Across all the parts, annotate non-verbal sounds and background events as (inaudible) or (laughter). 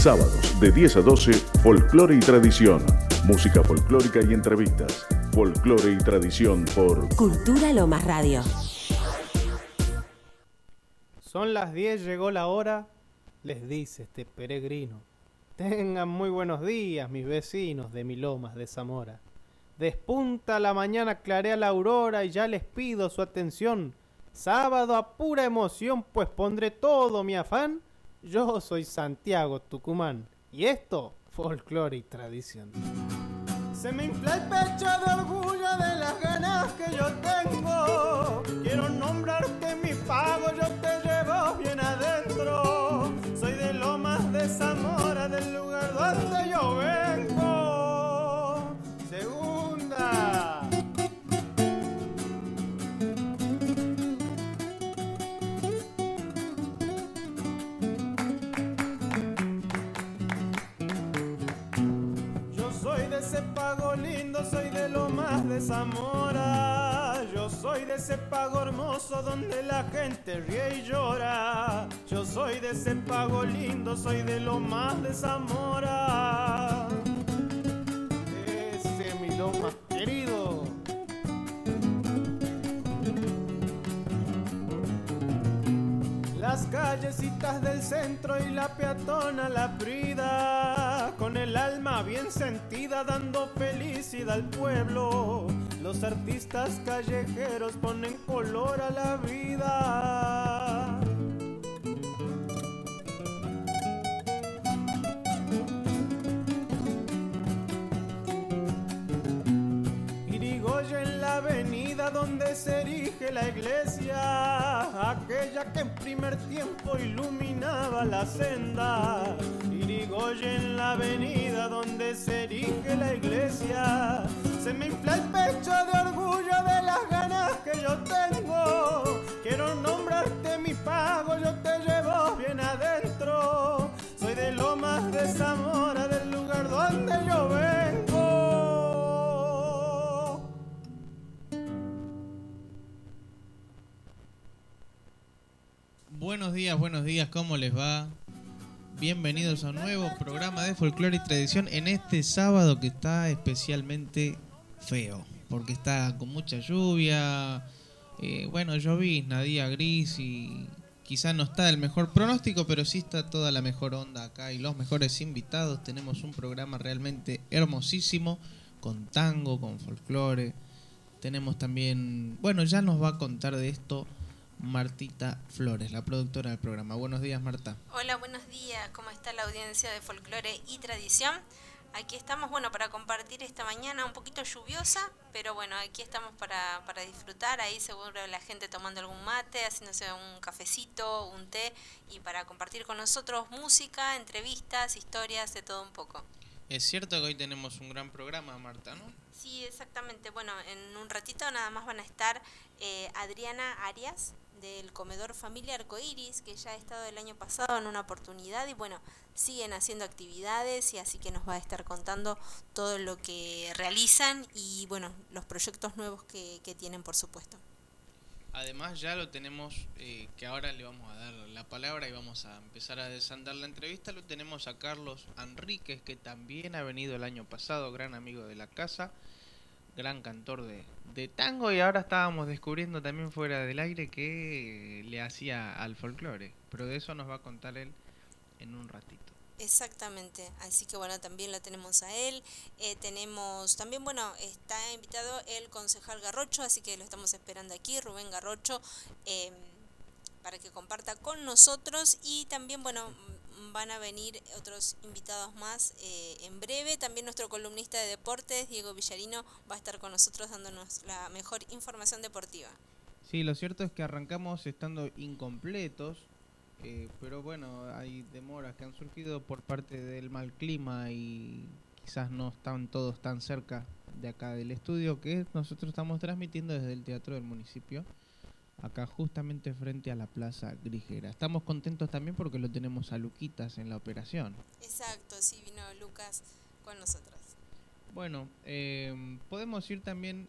Sábados de 10 a 12, folclore y tradición. Música folclórica y entrevistas. Folclore y tradición por Cultura Lomas Radio. Son las 10, llegó la hora, les dice este peregrino. Tengan muy buenos días, mis vecinos de Milomas de Zamora. Despunta la mañana, clarea la aurora y ya les pido su atención. Sábado a pura emoción, pues pondré todo mi afán. Yo soy Santiago Tucumán y esto, folclore y tradición. Se me infla el pecho de orgullo de las ganas que yo tengo. Quiero nombrarte mi pago, yo te llevo bien adentro. Soy de Lomas de Zamora, pago lindo, soy de lo más de Zamora. Yo soy de ese pago hermoso donde la gente ríe y llora. Yo soy de ese pago lindo, soy de lo más de Zamora. Ese mi lo más querido. Las callecitas del centro y la peatona la brida, con el alma bien sentida dando felicidad al pueblo. Los artistas callejeros ponen color a la vida. Irigoyen en la avenida donde se erige la iglesia, aquella que en primer tiempo iluminaba la senda. Irigoyen en la avenida donde se erige la iglesia, se me infla el pecho de orgullo de las ganas que yo tengo. Quiero nombrarte mi pago, yo te llevo bien adentro. Soy de Lomas de Zamora, del lugar donde yo vengo. Buenos días, buenos días, ¿cómo les va? Bienvenidos a un nuevo programa de folclore y tradición en este sábado que está especialmente feo, porque está con mucha lluvia, eh, bueno, llovizna, día gris y quizá no está el mejor pronóstico, pero sí está toda la mejor onda acá y los mejores invitados. Tenemos un programa realmente hermosísimo, con tango, con folclore. Tenemos también, bueno, ya nos va a contar de esto Martita Flores, la productora del programa. Buenos días, Marta. Hola, buenos días. ¿Cómo está la audiencia de folclore y tradición? Aquí estamos, bueno, para compartir esta mañana un poquito lluviosa, pero bueno, aquí estamos para, para disfrutar. Ahí seguro la gente tomando algún mate, haciéndose un cafecito, un té y para compartir con nosotros música, entrevistas, historias, de todo un poco. Es cierto que hoy tenemos un gran programa, Marta, ¿no? Sí, exactamente. Bueno, en un ratito nada más van a estar eh, Adriana Arias del comedor Familia Arcoiris, que ya ha estado el año pasado en una oportunidad y bueno, siguen haciendo actividades y así que nos va a estar contando todo lo que realizan y bueno, los proyectos nuevos que, que tienen por supuesto. Además ya lo tenemos, eh, que ahora le vamos a dar la palabra y vamos a empezar a desandar la entrevista, lo tenemos a Carlos Enríquez, que también ha venido el año pasado, gran amigo de la casa, gran cantor de, tango y ahora estábamos descubriendo también fuera del aire que le hacía al folclore, pero de eso nos va a contar él en un ratito. Exactamente, así que bueno, también lo tenemos a él. Eh, tenemos también, bueno, está invitado el concejal Garrocho, así que lo estamos esperando aquí, Rubén Garrocho, eh, para que comparta con nosotros. Y también, bueno, van a venir otros invitados más eh, en breve. También nuestro columnista de deportes, Diego Villarino, va a estar con nosotros dándonos la mejor información deportiva. Sí, lo cierto es que arrancamos estando incompletos, eh, pero bueno, hay demoras que han surgido por parte del mal clima y quizás no están todos tan cerca de acá del estudio que nosotros estamos transmitiendo desde el Teatro del Municipio, acá justamente frente a la Plaza Grigera. Estamos contentos también porque lo tenemos a Luquitas en la operación. Exacto, sí, vino Lucas con nosotros. Bueno, eh, podemos ir también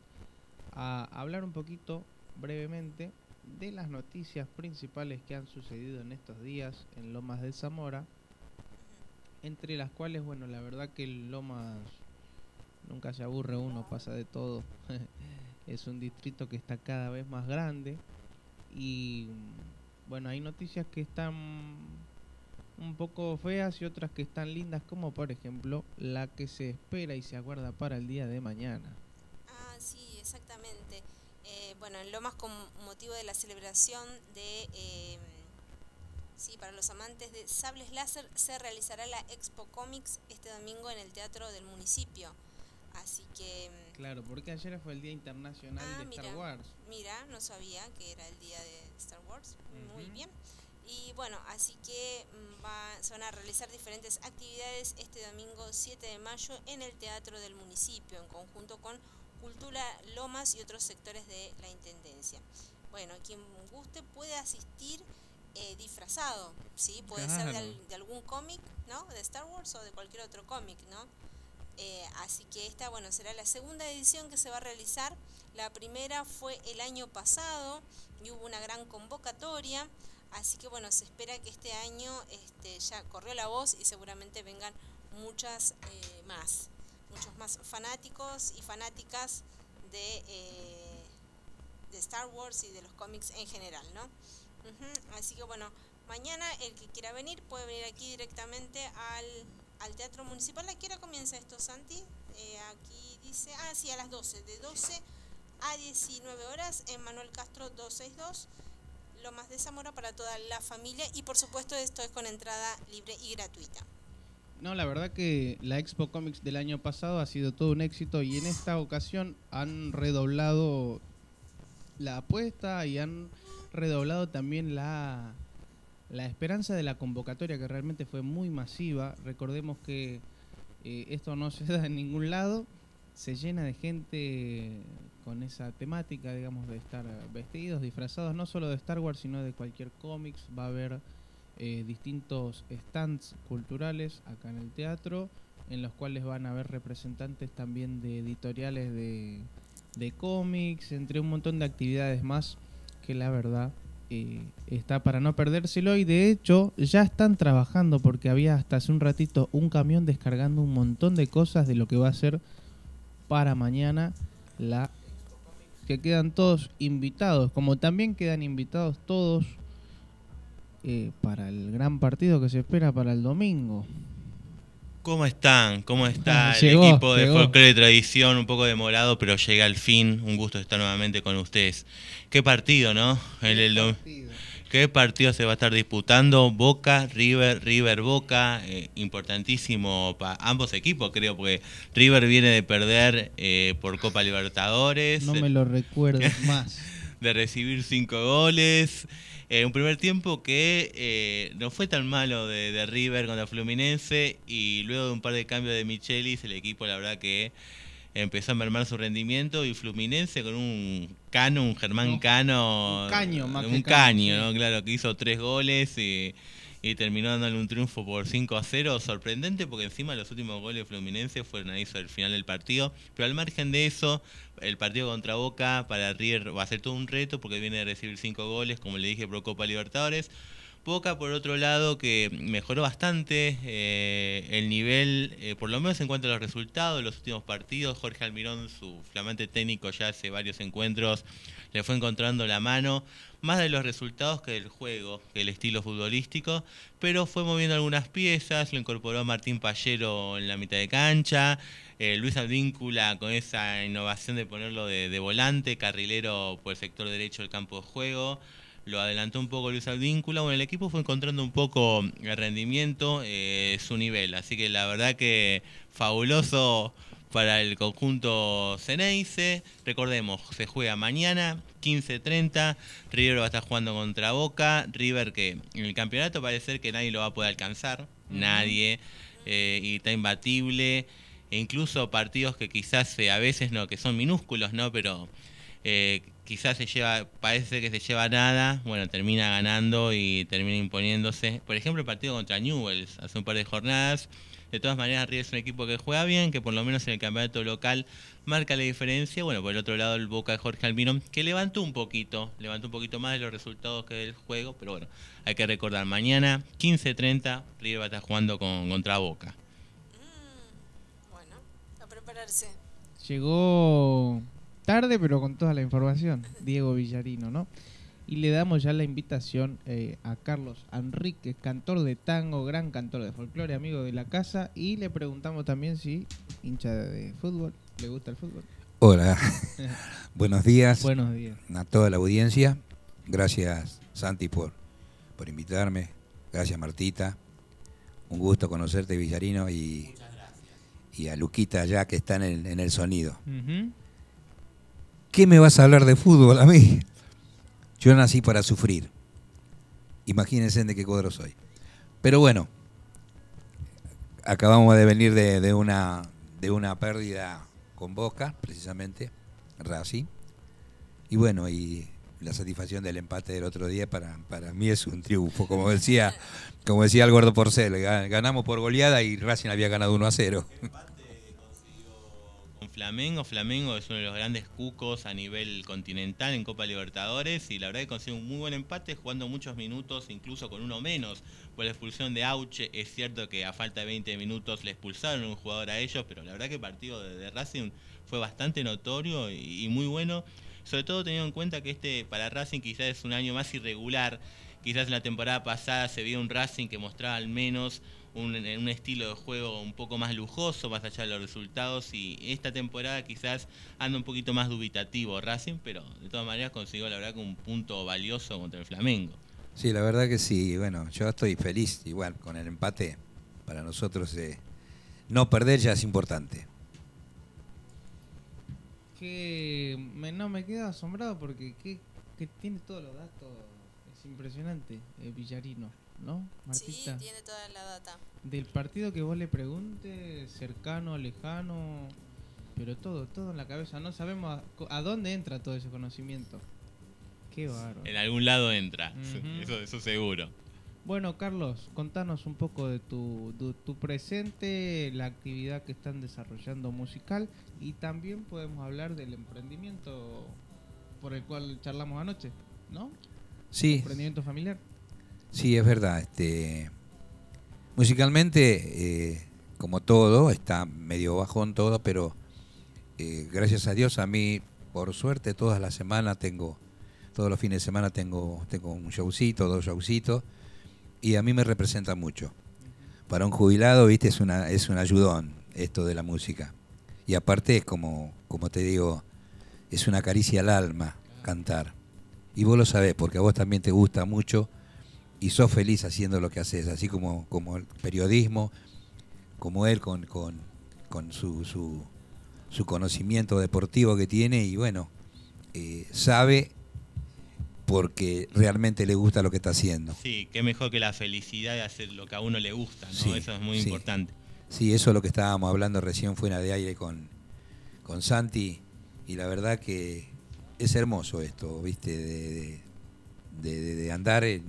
a hablar un poquito brevemente de las noticias principales que han sucedido en estos días en Lomas de Zamora. entre las cuales, bueno, la verdad que el Lomas nunca se aburre uno, pasa de todo. (laughs) es un distrito que está cada vez más grande y bueno, hay noticias que están un poco feas y otras que están lindas, como por ejemplo la que se espera y se aguarda para el día de mañana. Ah, sí, exactamente. Eh, bueno, en Lomas con motivo de la celebración de... Eh, sí, para los amantes de sables láser se realizará la Expo Comics este domingo en el Teatro del Municipio. Así que... Mm, claro, porque ayer fue el Día Internacional ah, de Star Wars. Mira, no sabía que era el día de Star Wars. Muy bien. Y bueno, así que mm, va, se van a realizar diferentes actividades este domingo 7 de mayo en el Teatro del Municipio, en conjunto con Cultura Lomas y otros sectores de la Intendencia. Bueno, quien guste puede asistir eh, disfrazado, ¿sí? Puede ser de, de algún cómic, ¿no? De Star Wars o de cualquier otro cómic, ¿no? Eh, así que esta, bueno, será la segunda edición que se va a realizar. La primera fue el año pasado y hubo una gran convocatoria. Así que bueno, se espera que este año este, ya corrió la voz y seguramente vengan muchas eh, más, muchos más fanáticos y fanáticas de, eh, de Star Wars y de los cómics en general, ¿no? Así que bueno, mañana el que quiera venir puede venir aquí directamente al al Teatro Municipal. ¿A qué hora comienza esto, Santi? Eh, aquí dice, ah, sí, a las 12, de 12 a 19 horas en Manuel Castro 262, Lomas de Zamora para toda la familia y por supuesto esto es con entrada libre y gratuita. No, la verdad que la Expo Comics del año pasado ha sido todo un éxito y en esta ocasión han redoblado la apuesta y han redoblado también la, la esperanza de la convocatoria, que realmente fue muy masiva, recordemos que eh, esto no (laughs) se da en ningún lado, se llena de gente con esa temática, digamos, de estar vestidos, disfrazados, no solo de Star Wars, sino de cualquier cómics. Va a haber eh, distintos stands culturales acá en el teatro, en los cuales van a haber representantes también de editoriales de, de cómics, entre un montón de actividades más que la verdad está para no perdérselo. Y de hecho ya están trabajando porque había hasta hace un ratito un camión descargando un montón de cosas de lo que va a ser para mañana la que quedan todos invitados como también quedan invitados todos eh, para el gran partido que se espera para el domingo ¿Cómo están? ¿Cómo está el equipo de Folklore de Tradición? Un poco demorado, pero llega al fin. Un gusto estar nuevamente con ustedes. Qué partido, ¿no? ¿Qué, partido? ¿Qué partido se va a estar disputando? Boca, River, River, Boca. Eh, importantísimo para ambos equipos, creo, porque River viene de perder eh, por Copa Libertadores. No me lo recuerdo (laughs) más. de recibir cinco goles. Eh, un primer tiempo que eh, no fue tan malo de, River contra Fluminense y luego de un par de cambios de Michelis, el equipo la verdad que empezó a mermar su rendimiento y Fluminense con un Cano, un Germán Cano. Un caño, más Un caño, ¿no? Claro, que hizo tres goles y y terminó dándole un triunfo por 5 a 0. Sorprendente porque encima los últimos goles de Fluminense fueron ahí el final del partido. Pero al margen de eso, el partido contra Boca para River va a ser todo un reto porque viene de recibir 5 goles, como le dije, por Copa Libertadores. Boca, por otro lado, que mejoró bastante eh, el nivel, eh, por lo menos en cuanto a los resultados de los últimos partidos. Jorge Almirón, su flamante técnico, ya hace varios encuentros, le fue encontrando la mano más de los resultados que del juego, que el estilo futbolístico, pero fue moviendo algunas piezas, lo incorporó Martín Pallero en la mitad de cancha, eh, Luis Advíncula con esa innovación de ponerlo de, volante, carrilero por el sector derecho del campo de juego, lo adelantó un poco Luis Advíncula, bueno, el equipo fue encontrando un poco el rendimiento, eh, su nivel, así que la verdad que fabuloso para el conjunto Ceneice. Recordemos, se juega mañana, 15.30. River va a estar jugando contra Boca. River que en el campeonato parece ser que nadie lo va a poder alcanzar. Nadie. Eh, y está imbatible. E incluso partidos que quizás eh, a veces no, que son minúsculos, ¿no? Pero eh, quizás se lleva, parece que se lleva nada, bueno, termina ganando y termina imponiéndose. Por ejemplo, el partido contra Newells hace un par de jornadas. De todas maneras, River es un equipo que juega bien, que por lo menos en el campeonato local marca la diferencia. Bueno, por el otro lado, el Boca de Jorge Almirón, que levantó un poquito, levantó un poquito más de los resultados que del juego, pero bueno, hay que recordar, mañana 15.30, River va a estar jugando con, contra Boca. Mm, bueno, a prepararse. Llegó tarde, pero con toda la información, Diego Villarino, ¿no? Y le damos ya la invitación eh, a Carlos Enríquez, cantor de tango, gran cantor de folclore, amigo de la casa, y le preguntamos también si hincha de fútbol, le gusta el fútbol. Hola, (laughs) buenos días Buenos días. a toda la audiencia. Gracias Santi por, por invitarme. Gracias Martita. Un gusto conocerte Villarino y, y a Luquita allá que está en el, en el sonido. ¿Qué me vas a hablar de fútbol a mí? Yo nací para sufrir. Imagínense de qué cuadro soy. Pero bueno, acabamos de venir de, una, de una pérdida con Boca, precisamente, Racing. Y bueno, y la satisfacción del empate del otro día para, para mí es un triunfo. Como decía, como decía el gordo Porcel, ga- ganamos por goleada y Racing había ganado 1 a 0. Flamengo. Flamengo es uno de los grandes cucos a nivel continental en Copa Libertadores y la verdad que consiguió un muy buen empate jugando muchos minutos, incluso con uno menos. Por la expulsión de Auche, es cierto que a falta de 20 minutos le expulsaron un jugador a ellos, pero la verdad que el partido de, de Racing fue bastante notorio y, y muy bueno. Sobre todo teniendo en cuenta que este para Racing quizás es un año más irregular. Quizás en la temporada pasada se vio un Racing que mostraba al menos un, un estilo de juego un poco más lujoso, más allá de los resultados. Y esta temporada quizás anda un poquito más dubitativo Racing, pero de todas maneras consiguió la verdad que un punto valioso contra el Flamengo. Sí, la verdad que sí. Bueno, yo estoy feliz igual con el empate. Para nosotros eh, no perder ya es importante. Que me, no me quedo asombrado porque que, que tiene todos los datos. Es impresionante, eh, Villarino, ¿no? Sí, tiene toda la data. Del partido que vos le preguntes, cercano, lejano, pero todo, todo en la cabeza. No sabemos a, dónde entra todo ese conocimiento. Qué bárbaro. En algún lado entra, (laughs) eso, eso seguro. Bueno, Carlos, contanos un poco de tu, tu, tu presente, la actividad que están desarrollando musical y también podemos hablar del emprendimiento por el cual charlamos anoche, ¿no? Sí, Emprendimiento familiar. Sí, es verdad. Este, musicalmente, eh, como todo, está medio bajón todo, pero eh, gracias a Dios a mí, por suerte, todas las semanas tengo, todos los fines de semana tengo, tengo un showcito, dos showcitos, y a mí me representa mucho. Para un jubilado, viste, es una, es un ayudón esto de la música. Y aparte es como, como te digo, es una caricia al alma cantar. Y vos lo sabés, porque a vos también te gusta mucho y sos feliz haciendo lo que haces, así como, como el periodismo, como él con, con, con su, su, su conocimiento deportivo que tiene y bueno, eh, sabe porque realmente le gusta lo que está haciendo. Sí, qué mejor que la felicidad de hacer lo que a uno le gusta, ¿no? Sí, eso es muy sí. importante. Sí, eso es lo que estábamos hablando recién fuera de aire con, con Santi y la verdad que es hermoso esto, ¿viste? De, de- de- de- de andar en,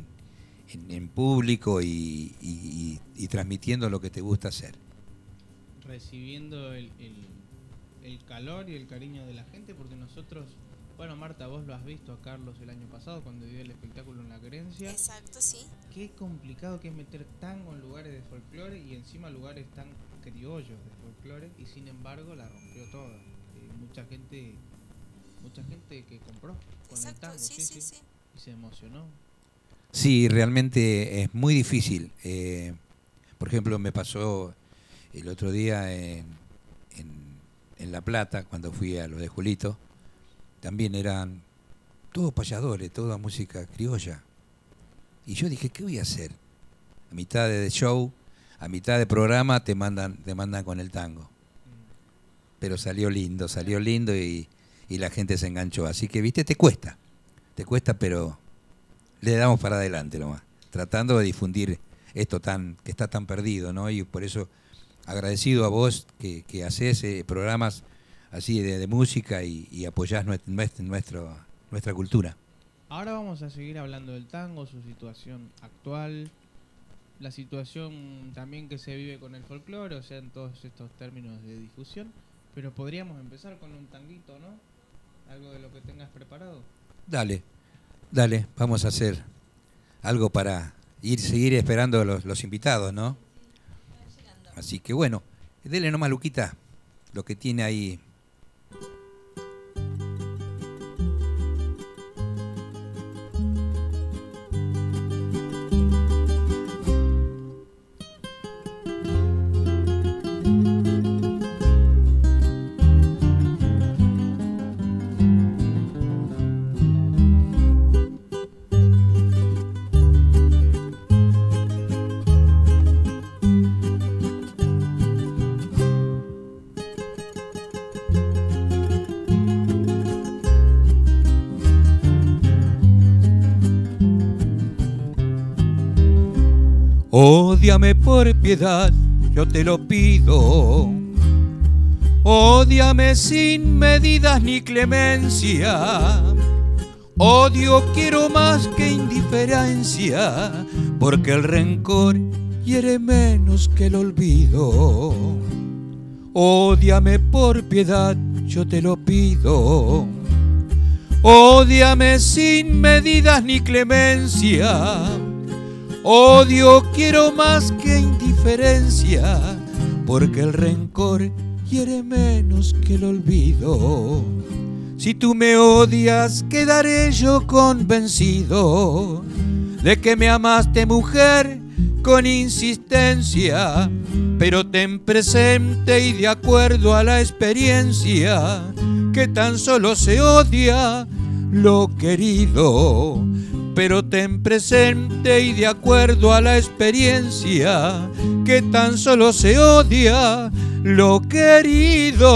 en- en público y, y- y- y transmitiendo lo que te gusta hacer. recibiendo el, el- el calor y el cariño de la gente, porque nosotros, bueno, Marta, vos lo has visto a Carlos el año pasado cuando dio el espectáculo en la Querencia. Exacto, sí. Qué complicado que es meter tango en lugares de folclore y encima lugares tan criollos de folclore, y sin embargo la rompió toda. Eh, mucha gente mucha gente que compró con el tango, sí, sí, sí. y se emocionó. Sí, realmente es muy difícil. Eh, por ejemplo, me pasó el otro día en, en- en La Plata, cuando fui a lo de Julito, también eran todos payadores, toda música criolla. Y yo dije, ¿qué voy a hacer? A mitad de show, a mitad de programa te mandan, te mandan con el tango. Pero salió lindo, salió lindo y, y la gente se enganchó. Así que, viste, te cuesta. Te cuesta, pero le damos para adelante nomás, tratando de difundir esto tan que está tan perdido, ¿no? Y por eso agradecido a vos que, que haces eh, programas así de, de música y, y apoyás nuestro, nuestro, nuestra cultura. Ahora vamos a seguir hablando del tango, su situación actual, la situación también que se vive con el folclore, o sea, en todos estos términos de difusión. Pero podríamos empezar con un tanguito, ¿no? Algo de lo que tengas preparado. Dale, dale, vamos a hacer algo para ir seguir esperando los, los invitados, ¿no? Así que bueno, dele nomás, Luquita, lo que tiene ahí. Por piedad, yo te lo pido. Ódiame sin medidas ni clemencia. Odio quiero más que indiferencia, porque el rencor hiere menos que el olvido. Ódiame por piedad, yo te lo pido. Ódiame sin medidas ni clemencia Odio quiero más que porque el rencor hiere menos que el olvido. Si tú me odias, quedaré yo convencido de que me amaste mujer con insistencia, pero ten presente y de acuerdo a la experiencia, que tan solo se odia lo querido pero ten presente y de acuerdo a la experiencia que tan solo se odia lo querido.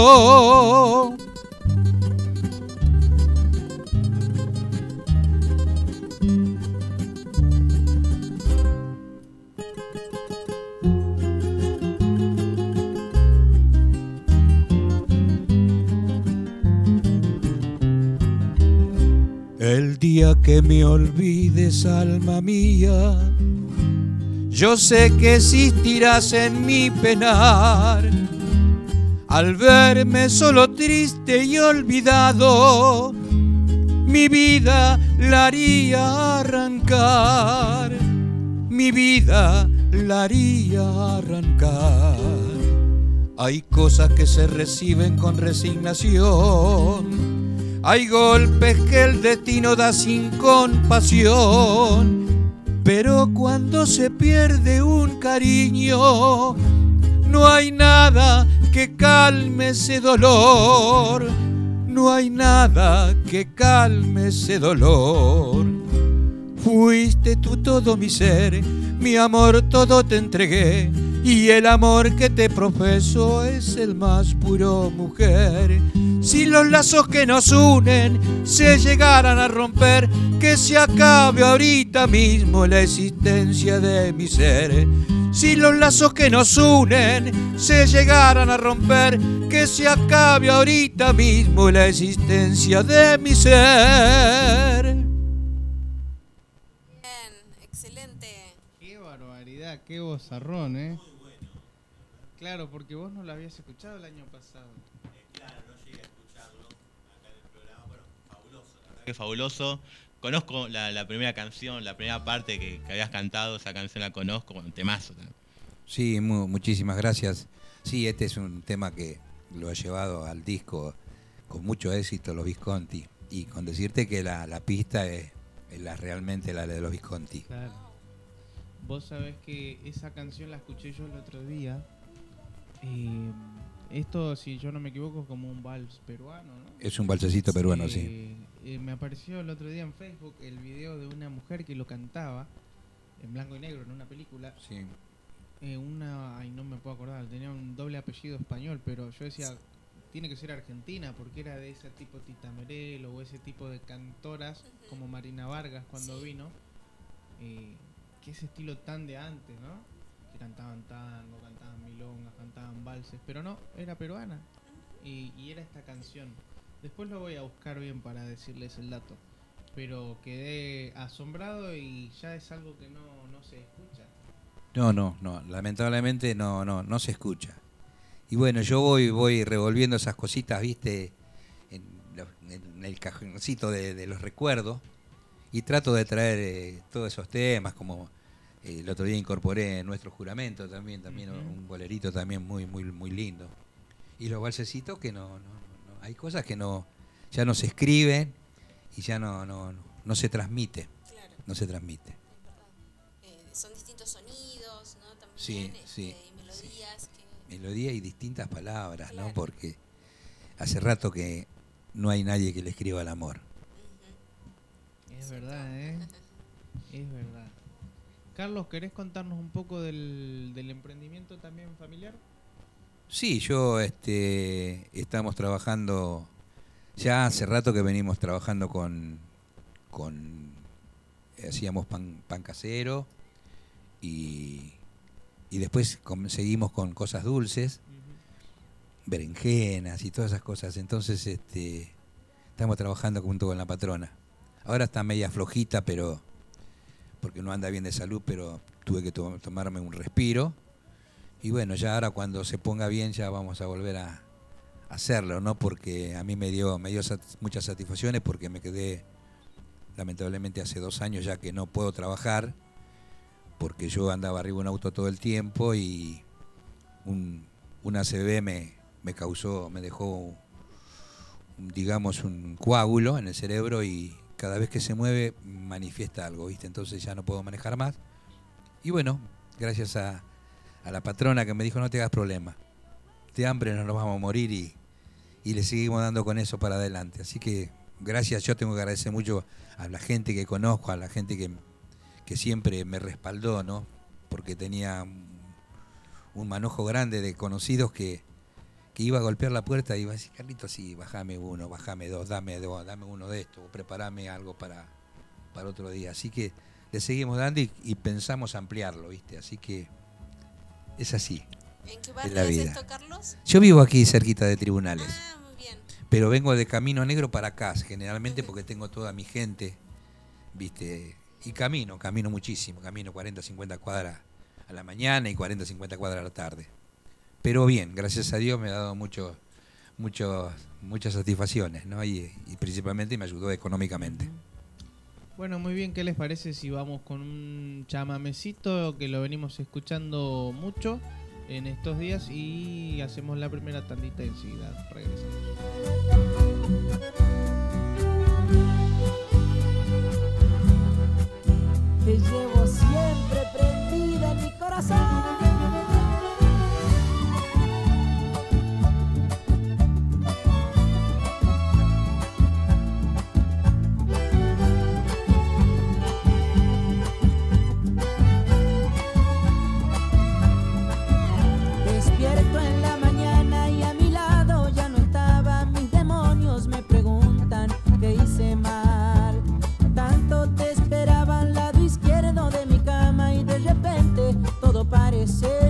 El día que me olvides, alma mía, yo sé que existirás en mi penar. Al verme solo triste y olvidado, mi vida la haría arrancar. Mi vida la haría arrancar. Hay cosas que se reciben con resignación hay golpes que el destino da sin compasión, pero cuando se pierde un cariño, no hay nada que calme ese dolor, no hay nada que calme ese dolor. Fuiste tú todo mi ser, mi amor todo te entregué, y el amor que te profeso es el más puro mujer. Si los lazos que nos unen se llegaran a romper, que se acabe ahorita mismo la existencia de mi ser. Si los lazos que nos unen se llegaran a romper, que se acabe ahorita mismo la existencia de mi ser. Bien, excelente. Qué barbaridad, qué bozarrón, ¿eh? Claro, porque vos no lo habías escuchado el año pasado. Qué fabuloso. Conozco la, la primera canción, la primera parte que, que habías cantado, esa canción la conozco, un temazo. también. Sí, mu- muchísimas gracias. Sí, este es un tema que lo ha llevado al disco con mucho éxito los Visconti. Y con decirte que la, la pista es, es la, realmente la de los Visconti. Claro. Vos sabés que esa canción la escuché yo el otro día. Eh, esto, si yo no me equivoco, es como un vals peruano, ¿no? Es un balsecito peruano, sí. Eh, me apareció el otro día en Facebook el video de una mujer que lo cantaba en blanco y negro en una película. Sí. Eh, una, ay, no me puedo acordar, tenía un doble apellido español, pero yo decía, tiene que ser argentina, porque era de ese tipo Tita Merelo o ese tipo de cantoras como Marina Vargas cuando Sí. vino, eh, que ese estilo tan de antes, ¿no? Que cantaban tango, cantaban milongas, cantaban valses, pero no, era peruana y, y era esta canción. Después lo voy a buscar bien para decirles el dato. pero quedé asombrado y ya es algo que no, no se escucha. No, no, no, lamentablemente no, no, no se escucha. Y bueno, yo voy, voy revolviendo esas cositas, viste, en, el cajoncito de, de los recuerdos y trato de traer eh, todos esos temas, como eh, el otro día incorporé nuestro juramento también, también un bolerito también muy, muy, muy lindo. Y los balsecitos que no- hay cosas que no, ya no se escriben y ya no, no, no, no se transmite, Claro, no se transmite. Eh, son distintos sonidos, ¿no? También, Sí, este, y melodías que... melodía y distintas palabras, ¿no? Porque hace rato que no hay nadie que le escriba el amor. Es verdad, ¿eh? Es verdad. Carlos, ¿querés contarnos un poco del, del emprendimiento también familiar? Sí, yo este estamos trabajando ya hace rato que venimos trabajando con con hacíamos pan, pan casero y y después seguimos con cosas dulces, berenjenas y todas esas cosas. Entonces, este, estamos trabajando junto con la patrona. Ahora está media flojita, pero porque no anda bien de salud, pero tuve que to- tomarme un respiro. Y bueno, ya ahora cuando se ponga bien ya vamos a volver a hacerlo, ¿no? Porque a mí me dio, me dio muchas satisfacciones porque me quedé, lamentablemente hace dos años ya que no puedo trabajar, porque yo andaba arriba de un auto todo el tiempo y un, un ACV me, me causó, me dejó, digamos, un coágulo en el cerebro y cada vez que se mueve manifiesta algo, ¿viste? Entonces ya no puedo manejar más. Y bueno, gracias a, a la patrona que me dijo no te hagas problema, de hambre no nos vamos a morir y, y le seguimos dando con eso para adelante. Así que gracias, yo tengo que agradecer mucho a la gente que conozco, a la gente que, que siempre me respaldó, ¿no? Porque tenía un- manojo grande de conocidos que, que iba a golpear la puerta y iba a decir, Carlito, sí, bajame uno, bajame dos, dame dos, dame uno de estos, o preparame algo para, para otro día. Así que le seguimos dando y, y pensamos ampliarlo, ¿viste? Así que es así. ¿En qué barrio la es vida. esto, Carlos? Yo vivo aquí cerquita de tribunales, Ah, muy bien. pero vengo de Camino Negro para acá, generalmente porque tengo toda mi gente, ¿viste? Y camino, camino muchísimo, camino 40, 50 cuadras a la mañana y 40, 50 cuadras a la tarde. Pero bien, gracias a Dios me ha dado mucho, mucho, muchas satisfacciones, ¿no? Y, y principalmente me ayudó económicamente. Bueno, muy bien, ¿qué les parece si vamos con un chamamecito que lo venimos escuchando mucho en estos días y hacemos la primera tandita y enseguida regresamos? Te llevo siempre prendida en mi corazón. Todo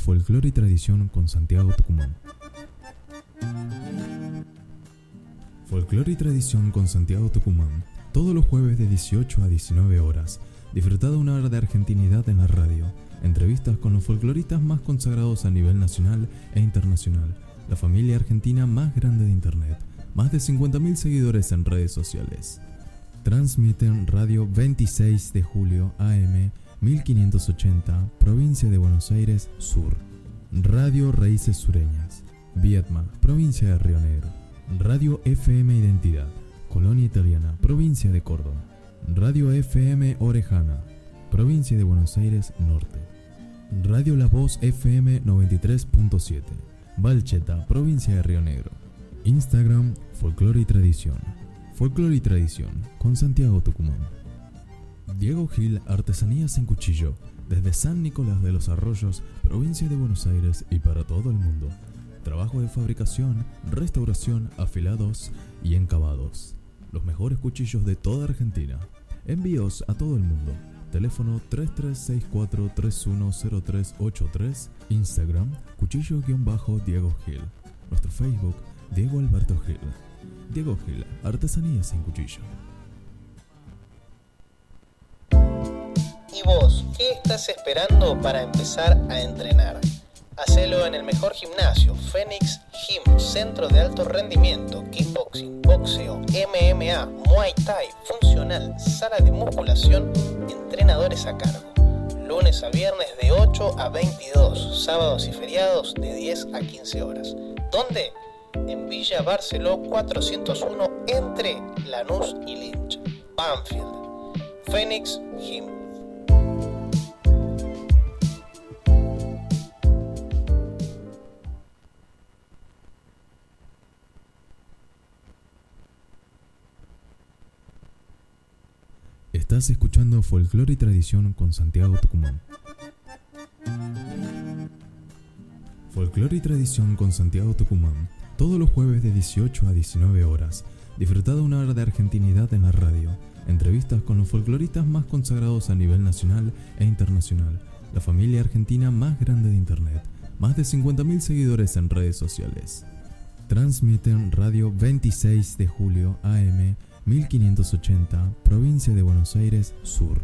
Folclore y Tradición con Santiago Tucumán. Folclore y Tradición con Santiago Tucumán, todos los jueves de 18 a 19 horas. Disfruta de una hora de argentinidad en la radio, entrevistas con los folcloristas más consagrados a nivel nacional e internacional, la familia argentina más grande de Internet, más de 50.000 seguidores en redes sociales. Transmiten Radio 26 de julio AM 1580, provincia de Buenos Aires Sur. Radio Raíces Sureñas, Vietma, provincia de Río Negro. Radio FM Identidad, Colonia Italiana, provincia de Córdoba. Radio FM Orejana, provincia de Buenos Aires Norte. Radio La Voz FM 93.7, Valcheta, provincia de Río Negro. Instagram, Folclore y Tradición. Folclore y Tradición, con Santiago Tucumán. Diego Gil, Artesanías en Cuchillo, desde San Nicolás de los Arroyos, provincia de Buenos Aires y para todo el mundo. Trabajo de fabricación, restauración, afilados y encabados. Los mejores cuchillos de toda Argentina. Envíos a todo el mundo. Teléfono 3364-310383. Instagram, cuchillo-diego Gil. Nuestro Facebook, Diego Alberto Gil. Diego Gil, Artesanías en Cuchillo. ¿Y vos qué estás esperando para empezar a entrenar? Hacelo en el mejor gimnasio, Phoenix Gym, centro de alto rendimiento, kickboxing, boxeo, MMA, muay thai, funcional, sala de musculación, entrenadores a cargo. Lunes a viernes de 8 a 22, sábados y feriados de 10 a 15 horas. ¿Dónde? En Villa Barceló 401 entre Lanús y Lynch, Banfield. Phoenix Gym. Estás escuchando Folclore y Tradición con Santiago Tucumán. Folclore y Tradición con Santiago Tucumán, todos los jueves de 18 a 19 horas. Disfruta una hora de argentinidad en la radio, entrevistas con los folcloristas más consagrados a nivel nacional e internacional, la familia argentina más grande de Internet, más de 50.000 seguidores en redes sociales. Transmiten Radio 26 de julio AM 1580, provincia de Buenos Aires Sur.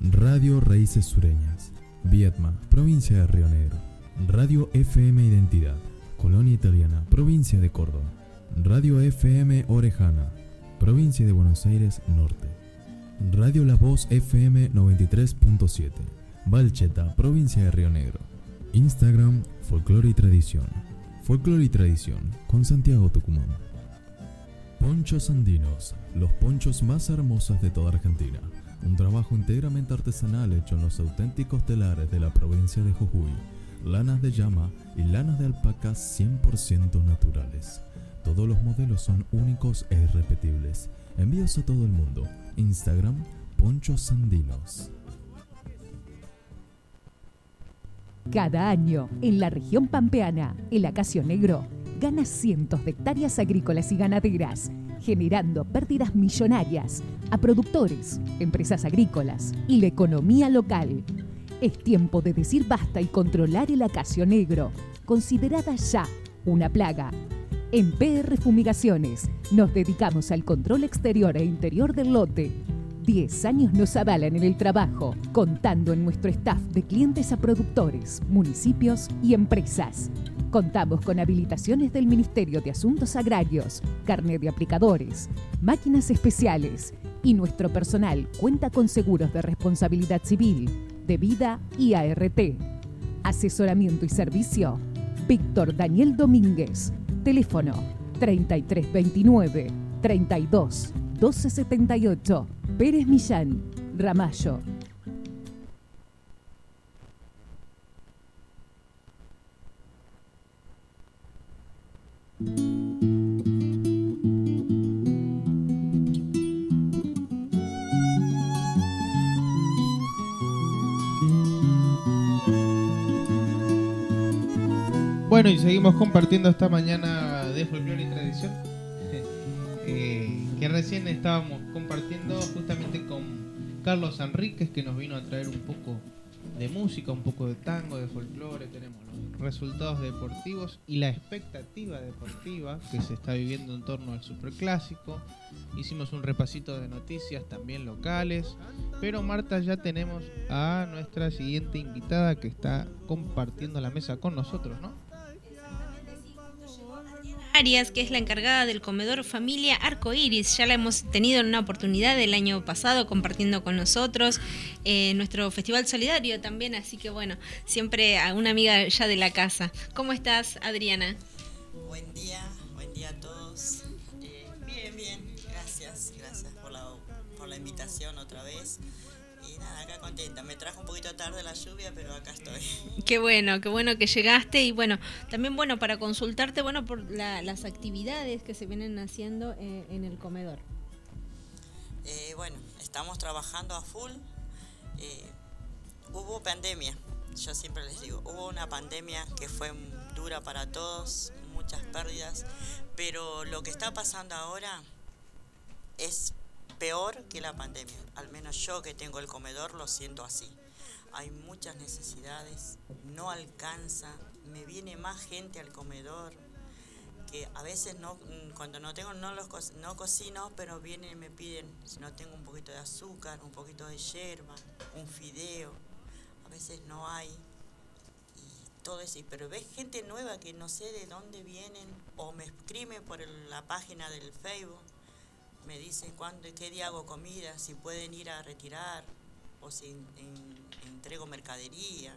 Radio Raíces Sureñas, Vietma, provincia de Río Negro. Radio FM Identidad, Colonia Italiana, provincia de Córdoba. Radio FM Orejana, provincia de Buenos Aires Norte. Radio La Voz FM 93.7, Valcheta, provincia de Río Negro. Instagram, Folclore y Tradición. Folclore y Tradición, con Santiago Tucumán. Ponchos Andinos, los ponchos más hermosos de toda Argentina. Un trabajo íntegramente artesanal hecho en los auténticos telares de la provincia de Jujuy. Lanas de llama y lanas de alpaca 100% naturales. Todos los modelos son únicos e irrepetibles. Envíos a todo el mundo. Instagram, Ponchos Andinos. Cada año, en la región pampeana, el acacio negro gana cientos de hectáreas agrícolas y ganaderas, generando pérdidas millonarias a productores, empresas agrícolas y la economía local. Es tiempo de decir basta y controlar el acacio negro, considerada ya una plaga. En PR Fumigaciones nos dedicamos al control exterior e interior del lote. 10 años nos avalan en el trabajo, contando en nuestro staff de clientes a productores, municipios y empresas. Contamos con habilitaciones del Ministerio de Asuntos Agrarios, carnet de aplicadores, máquinas especiales y nuestro personal cuenta con seguros de responsabilidad civil, de vida y ART. Asesoramiento y servicio. Víctor Daniel Domínguez. Teléfono 3329 32 1278. Pérez Millán. Ramallo. Bueno, y seguimos compartiendo esta mañana de folclore recién estábamos compartiendo justamente con Carlos Enríquez, que nos vino a traer un poco de música, un poco de tango, de folclore, tenemos los resultados deportivos y la expectativa deportiva que se está viviendo en torno al superclásico. Hicimos un repasito de noticias también locales, pero Marta ya tenemos a nuestra siguiente invitada que está compartiendo la mesa con nosotros, ¿no? Arias, que es la encargada del comedor Familia Arco Iris. Ya la hemos tenido en una oportunidad el año pasado compartiendo con nosotros eh, nuestro festival solidario también, así que bueno, siempre a una amiga ya de la casa. ¿Cómo estás, Adriana? Buen día, buen día a todos. Eh, bien, bien, gracias, gracias por la, por la invitación otra vez. Y nada, acá contenta. Me trajo poquito tarde la lluvia, pero acá estoy. Qué bueno, qué bueno que llegaste y bueno, también bueno para consultarte bueno por la- las actividades que se vienen haciendo eh, en el comedor. Eh, bueno, estamos trabajando a full. Eh, hubo pandemia, yo siempre les digo, hubo una pandemia que fue dura para todos, muchas pérdidas, pero lo que está pasando ahora es peor que la pandemia. Al menos yo que tengo el comedor lo siento así. Hay muchas necesidades, no alcanza, me viene más gente al comedor, que a veces no mm, cuando no tengo no los no cocino pero vienen y me piden si no tengo un poquito de azúcar un poquito de yerba un fideo a veces no hay todo eso pero ves gente nueva que no sé de dónde vienen o me escriben por la página del Facebook me dicen cuándo y qué día hago comida si pueden ir a retirar o si en- entrego mercadería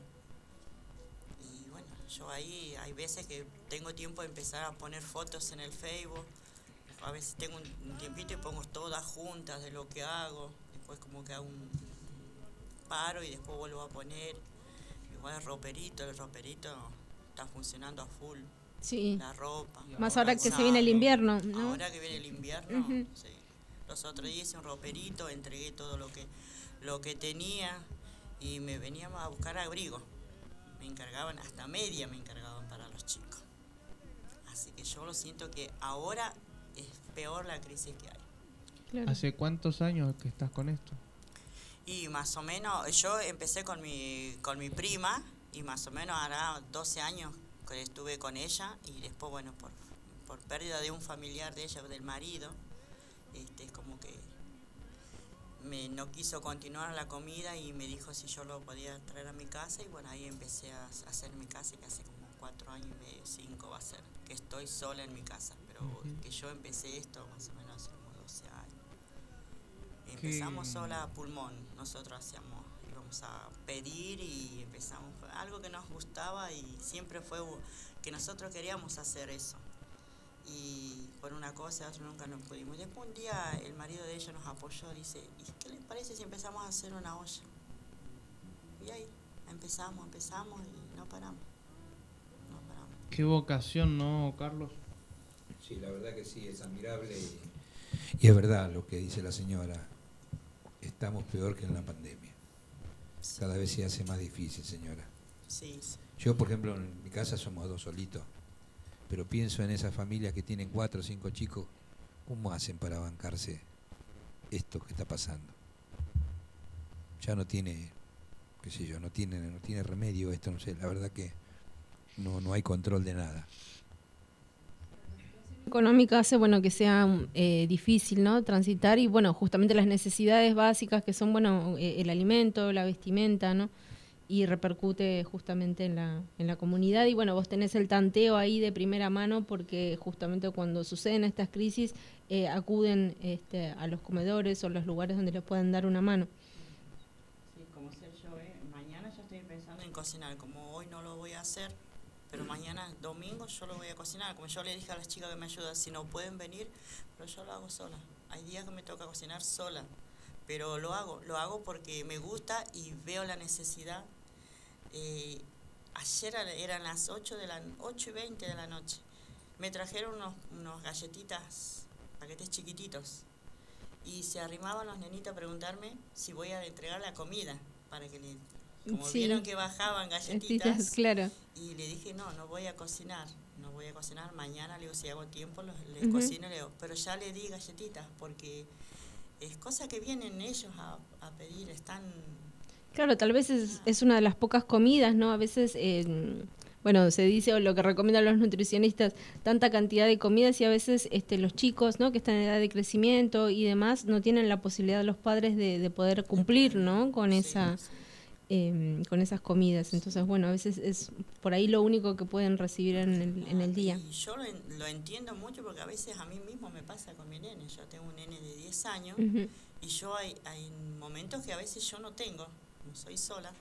y bueno, yo ahí hay veces que tengo tiempo de empezar a poner fotos en el Facebook. A veces tengo un un tiempito y pongo todas juntas de lo que hago. Después como que hago un paro y después vuelvo a poner. Igual el roperito, el roperito está funcionando a full. Sí. La ropa. Más ahora que se viene el invierno, ¿no? Ahora que viene el invierno, Ujú. sí. Los otros días hice un roperito, entregué todo lo que, lo que tenía y me venían a buscar abrigo. Me encargaban, hasta media me encargaban para los chicos. Así que yo lo siento que ahora es peor la crisis que hay. ¿Hace cuántos años que estás con esto? Y más o menos, yo empecé con mi, con mi prima y más o menos hará 12 años que estuve con ella y después, bueno, por, por pérdida de un familiar de ella, del marido, este, es como que me, no quiso continuar la comida y me dijo si yo lo podía traer a mi casa y bueno, ahí empecé a hacer mi casa que hace como cuatro años y medio, cinco va a ser, que estoy sola en mi casa, pero que yo empecé esto más o menos hace como 12 años. Empezamos sola a pulmón, nosotros hacíamos, íbamos a pedir y empezamos, algo que nos gustaba y siempre fue que nosotros queríamos hacer eso. Y por una cosa otra nunca nos pudimos. Después un día el marido de ella nos apoyó, dice, ¿y qué les parece si empezamos a hacer una olla? Y ahí empezamos, empezamos y no paramos. No paramos. Qué vocación, ¿no, Carlos? Sí, la verdad que sí, es admirable. Y, y es verdad lo que dice la señora. Estamos peor que en la pandemia. Cada vez se hace más difícil, señora. Sí, sí. Yo, por ejemplo, en mi casa somos dos solitos. Pero pienso en esas familias que tienen cuatro o cinco chicos. ¿Cómo hacen para bancarse esto que está pasando? Ya no tiene, qué sé yo, no tiene, no tiene remedio esto, no sé. La verdad que no, no hay control de nada. económica hace bueno que sea eh, difícil no transitar y bueno justamente las necesidades básicas que son bueno eh, el alimento la vestimenta no y repercute justamente en la en la comunidad y bueno vos tenés el tanteo ahí de primera mano porque justamente cuando suceden estas crisis eh, acuden este, a los comedores o los lugares donde les pueden dar una mano Sí, como ser yo, ¿eh? Mañana yo estoy pensando en cocinar, como hoy no lo voy a hacer, pero mañana domingo yo lo voy a cocinar. Como yo le dije a las chicas que me ayudan, si no pueden venir, pero yo lo hago sola. Hay días que me toca cocinar sola, pero lo hago, lo hago porque me gusta y veo la necesidad. Eh, ayer era- eran las 8, de la, 8 y 20 de la noche. Me trajeron unos, unos galletitas, paquetes chiquititos y se arrimaban los nenitos a preguntarme si voy a entregar la comida para que le como Sí. vieron que bajaban Galletitas, claro y le dije no no voy a cocinar no voy a cocinar mañana le digo si hago tiempo los- les Ujú. cocino le digo pero ya le di galletitas porque es cosa que vienen ellos a, a pedir están Claro, tal vez es, es una de las pocas comidas, ¿no? A veces, eh, bueno, se dice o lo que recomiendan los nutricionistas, tanta cantidad de comidas y a veces este, los chicos, ¿no? Que están en edad de crecimiento y demás, no tienen la posibilidad los padres de, de poder cumplir, ¿no? Con esa... eh, con esas comidas. Entonces, bueno, a veces es por ahí lo único que pueden recibir en el, en el día. Y yo lo, lo entiendo mucho porque a veces a mí mismo me pasa con mi nene. Yo tengo un nene de 10 años y yo hay, hay momentos que a veces yo no tengo, soy sola.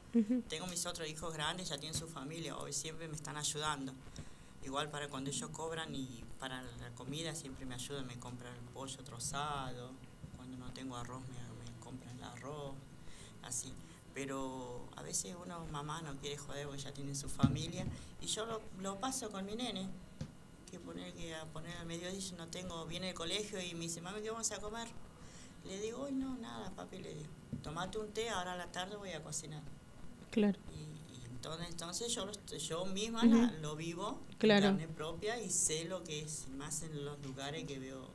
Tengo mis otros hijos grandes, ya tienen su familia, hoy siempre me están ayudando. Igual para cuando ellos cobran y para la comida siempre me ayudan, me compran el pollo trozado, cuando no tengo arroz me, me compran el arroz, así. Pero a veces uno, mamá, no quiere joder porque ya tiene su familia y yo lo, lo paso con mi nene, que poner que a poner al mediodía yo no tengo, viene el colegio y me dice, mami, ¿qué vamos a comer? Le digo, hoy no, nada, papi, le digo, tomate un té, ahora a la tarde voy a cocinar. Claro. Y, y entonces, entonces yo, yo misma la- lo vivo Claro. carne propia y sé lo que es, más en los lugares que veo.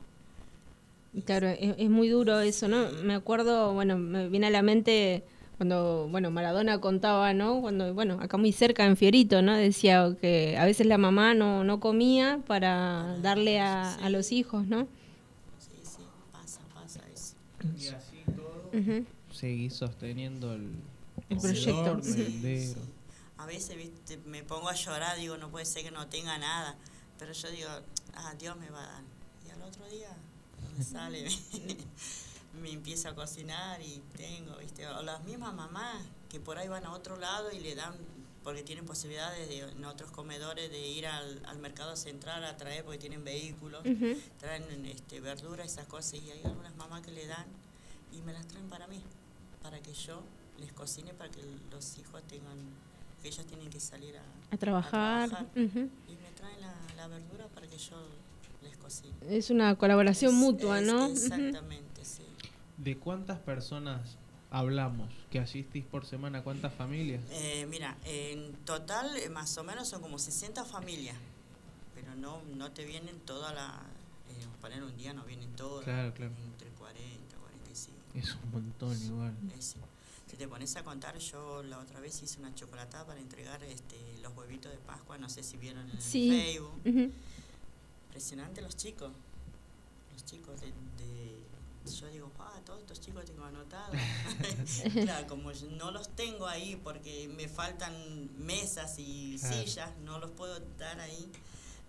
Claro, es, es muy duro eso, ¿no? Me acuerdo, bueno, me viene a la mente cuando, bueno, Maradona contaba, ¿no? Cuando, bueno, acá muy cerca en Fierito, ¿no? Decía que a veces la mamá no, no comía para darle a, a los hijos, ¿no? Sí, sí, pasa, pasa eso. Y así todo, Ujú. seguí sosteniendo el, El proyecto. A veces ¿viste? me pongo a llorar, digo, no puede ser que no tenga nada. Pero yo digo, ah, Dios me va a dar. Y al otro día me sale, (laughs) me empieza a cocinar y tengo, ¿viste? O las mismas mamás que por ahí van a otro lado y le dan, porque tienen posibilidades de, en otros comedores de ir al, al mercado central a traer, porque tienen vehículos, traen este, verduras, esas cosas. Y hay algunas mamás que le dan y me las traen para mí, para que yo les cocine, para que los hijos tengan que ellos tienen que salir a, A trabajar. Ujú. y me traen la, la verdura para que yo les cocine. Es una colaboración Es- mutua, es- ¿no? Exactamente, sí. ¿De cuántas personas hablamos que asistís por semana? ¿Cuántas familias? Eh, mira, en total eh, más o menos son como 60 familias, pero no no te vienen todas las, eh, poner un día no vienen todas, Claro, claro. entre 40, 45. Es un montón igual. Es- si te pones a contar, yo la otra vez hice una chocolatada para entregar este, los huevitos de Pascua, no sé si vieron en el Sí. Facebook. Ujú. Impresionante los chicos. Los chicos de, de- yo digo, ah, todos estos chicos tengo anotados. (laughs) (laughs) claro, como no los tengo ahí porque me faltan mesas y Claro. sillas, no los puedo dar ahí.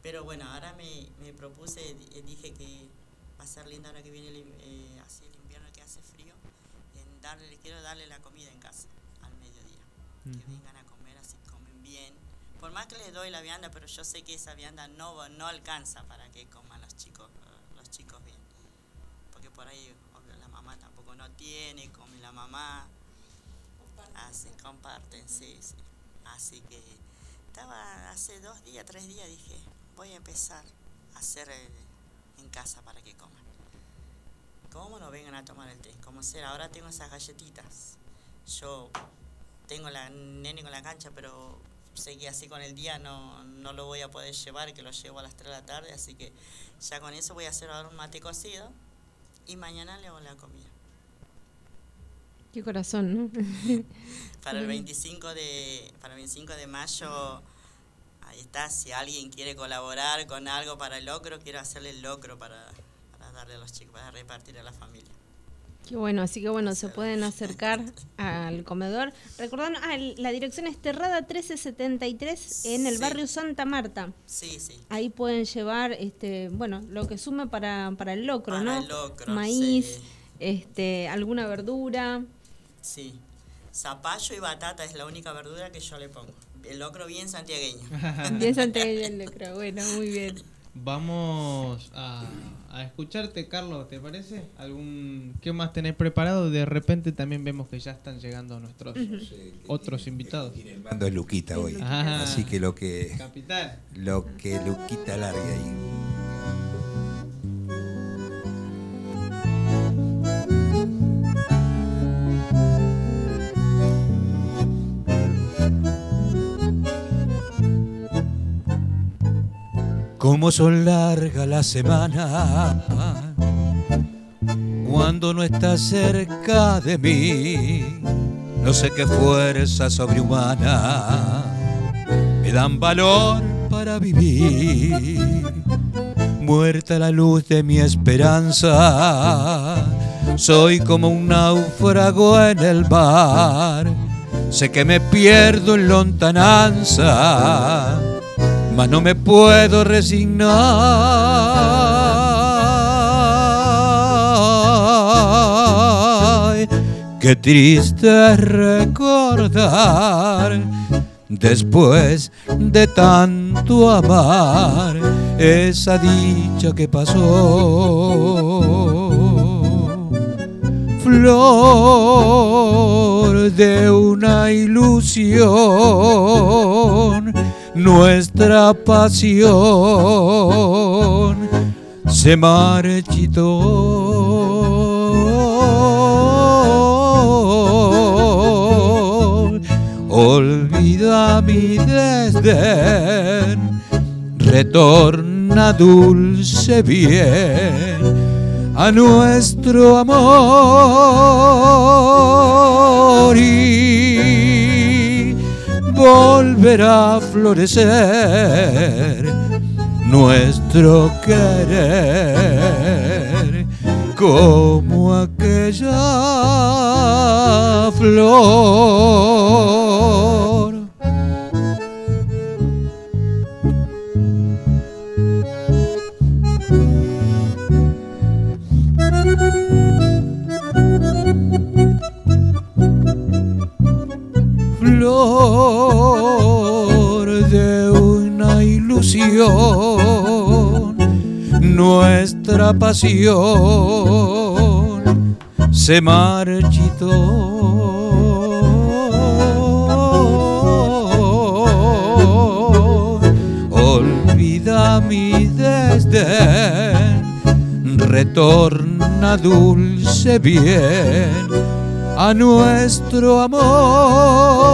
Pero bueno, ahora me, me propuse, dije que va a ser lindo ahora que viene el, eh, así el invierno que hace frío, en darle, quiero darle la comida en casa al mediodía. Que Ujú. vengan a comer así, comen bien. Por más que les doy la vianda, pero yo sé que esa vianda no, no alcanza para que coman los chicos, eh, los chicos bien. Porque por ahí obvio, la mamá tampoco no tiene, come la mamá. Así, comparten, sí, sí. Así que estaba hace dos días, tres días, dije, voy a empezar a hacer eh, en casa para que coman. ¿Cómo no vengan a tomar el té? Como sea, ahora tengo esas galletitas. Yo tengo la nene con la cancha, pero seguí así con el día, no, no lo voy a poder llevar, que lo llevo a las 3 de la tarde, así que ya con eso voy a hacer ahora un mate cocido y mañana le hago la comida. Qué corazón, ¿no? (laughs) Para el Ujú. 25 de, para el 25 de mayo, ahí está, si alguien quiere colaborar con algo para el locro, quiero hacerle el locro para, para darle a los chicos, para repartir a la familia. Qué bueno, así que bueno, se pueden acercar al comedor. Recordando, ah, la dirección es Terrada 1373 en el Sí. barrio Santa Marta. Sí, sí. Ahí pueden llevar, este, bueno, lo que sume para, para el locro, Para ¿no? el locro, Maíz, sí. este, alguna verdura. Sí. Zapallo y batata es la única verdura que yo le pongo. El locro bien santiagueño. Bien santiagueño el (laughs) locro, bueno, muy bien. Vamos a, a escucharte, Carlos, ¿te parece? ¿Algún ¿Qué más tenés preparado? De repente también vemos que ya están llegando nuestros otros invitados. El mando es Luquita hoy. Ah. Así que lo que Capital. lo que Luquita largue ahí. Son largas las semanas cuando no estás cerca de mí. no sé qué fuerza sobrehumana me dan valor para vivir. Muerta la luz de mi esperanza, soy como un náufrago en el mar. Sé que me pierdo en lontananza, mas no me puedo resignar. Qué triste es recordar después de tanto amar esa dicha que pasó. Flor de una ilusión, nuestra pasión se marchitó. Olvida mi desdén, retorna dulce bien a nuestro amor volverá a florecer nuestro querer como aquella flor. Flor nuestra pasión se marchitó. Olvida mi desdén, retorna dulce bien a nuestro amor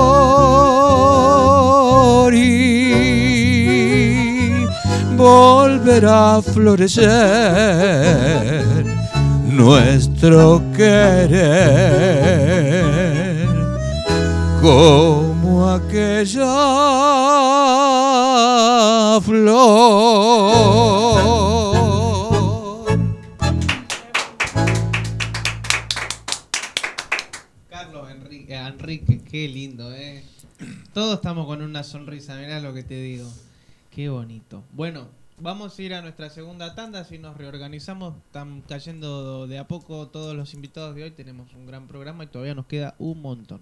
volverá a florecer nuestro querer como aquella flor. Carlos Enrique, qué lindo, ¿eh? Todos estamos con una sonrisa, mirá lo que te digo. Qué bonito. Bueno, vamos a ir a nuestra segunda tanda, si nos reorganizamos, están cayendo de a poco todos los invitados de hoy, tenemos un gran programa y todavía nos queda un montón.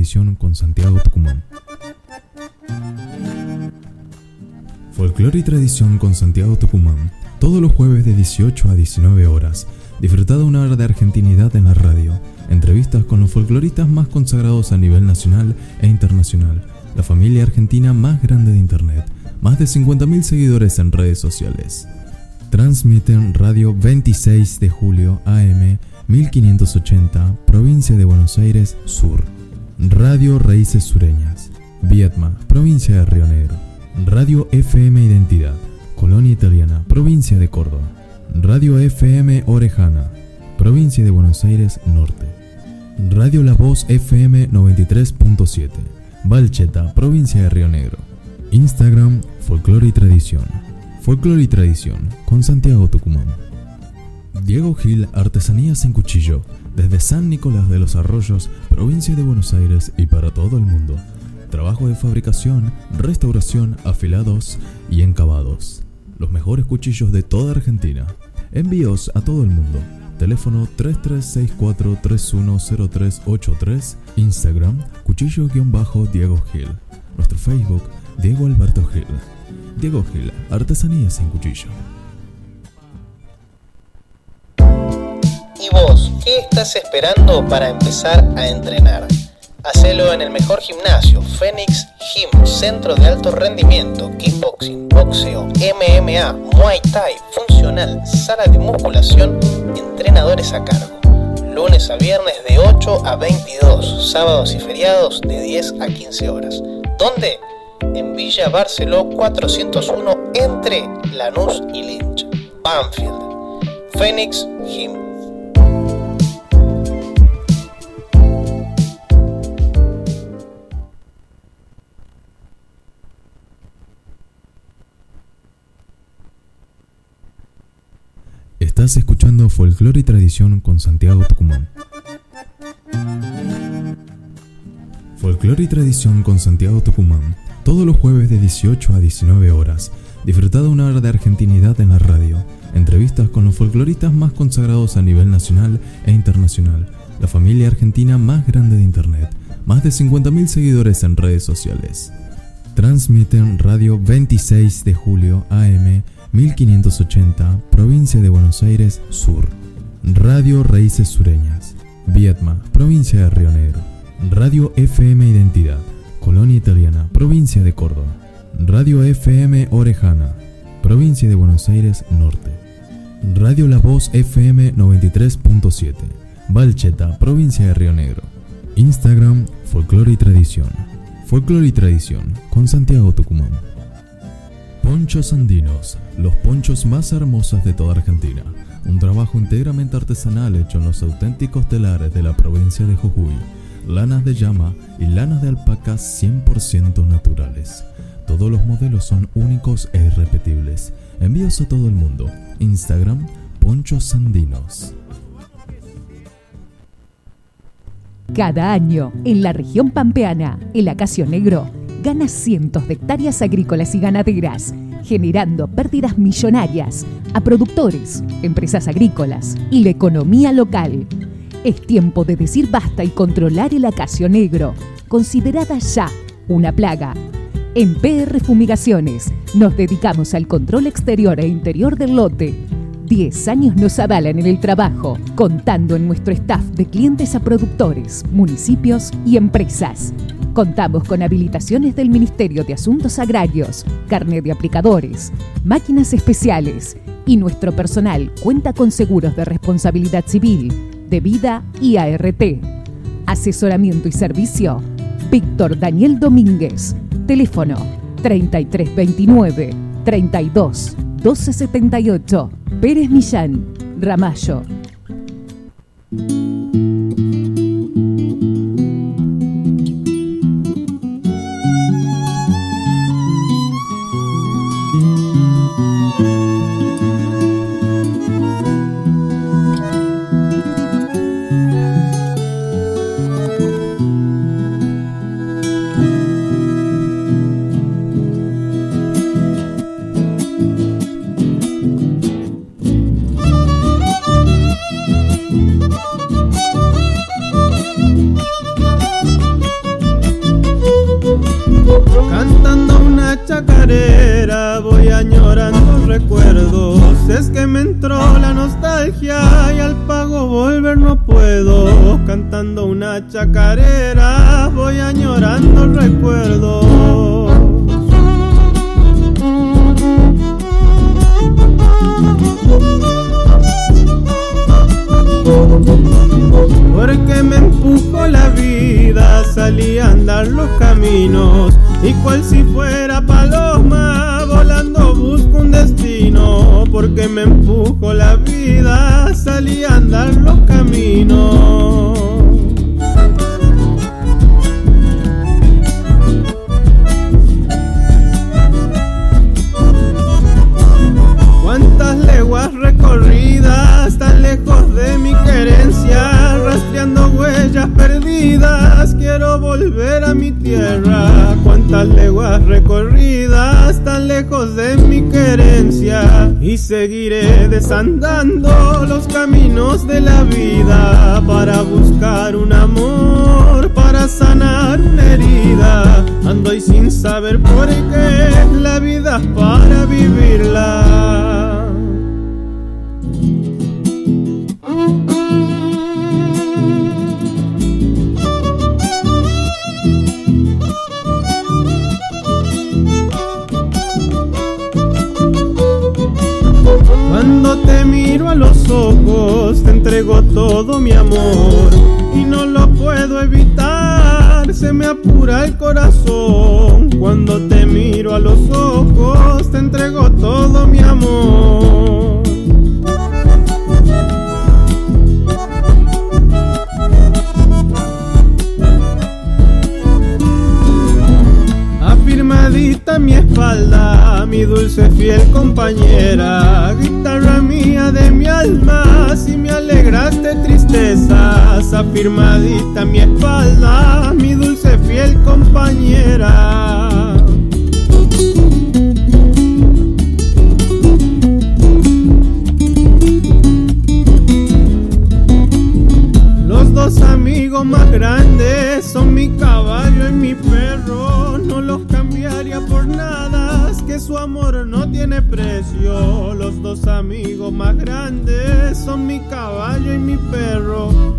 Tradición con Santiago Tucumán. Folclore y Tradición con Santiago Tucumán, todos los jueves de 18 a 19 horas. Disfruta de una hora de argentinidad en la radio, entrevistas con los folcloristas más consagrados a nivel nacional e internacional, la familia argentina más grande de Internet, más de 50.000 seguidores en redes sociales. Transmiten Radio 26 de julio AM 1580, provincia de Buenos Aires Sur. Radio Raíces Sureñas, Vietma, provincia de Río Negro. Radio FM Identidad, Colonia Italiana, provincia de Córdoba. Radio FM Orejana, provincia de Buenos Aires Norte. Radio La Voz FM 93.7, Valcheta, provincia de Río Negro. Instagram, Folclore y Tradición. Folclore y Tradición, con Santiago Tucumán. Diego Gil, Artesanías en Cuchillo, desde San Nicolás de los Arroyos, provincia de Buenos Aires y para todo el mundo. Trabajo de fabricación, restauración, afilados y encabados. Los mejores cuchillos de toda Argentina. Envíos a todo el mundo. Teléfono 3364-310383. Instagram, cuchillo-diego Gil. Nuestro Facebook, Diego Alberto Gil. Diego Gil, Artesanías en Cuchillo. ¿Y vos qué estás esperando para empezar a entrenar? Hacelo en el mejor gimnasio, Phoenix Gym, centro de alto rendimiento, kickboxing, boxeo, MMA, muay thai, funcional, sala de musculación, entrenadores a cargo. Lunes a viernes de 8 a 22, sábados y feriados de 10 a 15 horas. ¿Dónde? En Villa Barceló 401 entre Lanús y Lynch, Banfield. Phoenix Gym. Escuchando Folclore y Tradición con Santiago Tucumán. Folclore y Tradición con Santiago Tucumán, todos los jueves de 18 a 19 horas. Disfruta una hora de argentinidad en la radio, entrevistas con los folcloristas más consagrados a nivel nacional e internacional, la familia argentina más grande de Internet, más de 50.000 seguidores en redes sociales. Transmiten Radio 26 de julio AM 1580, provincia de Buenos Aires Sur. Radio Raíces Sureñas, Vietma, provincia de Río Negro. Radio FM Identidad, Colonia Italiana, provincia de Córdoba. Radio FM Orejana, provincia de Buenos Aires Norte. Radio La Voz FM 93.7, Valcheta, provincia de Río Negro. Instagram, Folclore y Tradición. Folclore y Tradición, con Santiago Tucumán. Ponchos Andinos, los ponchos más hermosos de toda Argentina. Un trabajo íntegramente artesanal hecho en los auténticos telares de la provincia de Jujuy. Lanas de llama y lanas de alpaca 100% naturales. Todos los modelos son únicos e irrepetibles. Envíos a todo el mundo. Instagram, Ponchos Andinos. Cada año, en la región pampeana, el acacio negro gana cientos de hectáreas agrícolas y ganaderas, generando pérdidas millonarias a productores, empresas agrícolas y la economía local. Es tiempo de decir basta y controlar el acacio negro, considerada ya una plaga. En PR Fumigaciones nos dedicamos al control exterior e interior del lote. 10 años nos avalan en el trabajo, contando en nuestro staff de clientes a productores, municipios y empresas. Contamos con habilitaciones del Ministerio de Asuntos Agrarios, carnet de aplicadores, máquinas especiales y nuestro personal cuenta con seguros de responsabilidad civil, de vida y ART. Asesoramiento y servicio. Víctor Daniel Domínguez. Teléfono 3329 32 1278. Pérez Millán. Ramallo.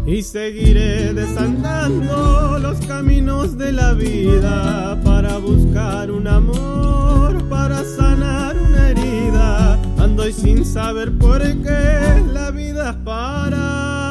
Y seguiré desandando los caminos de la vida para buscar un amor, para sanar una herida. Ando y sin saber por qué la vida es para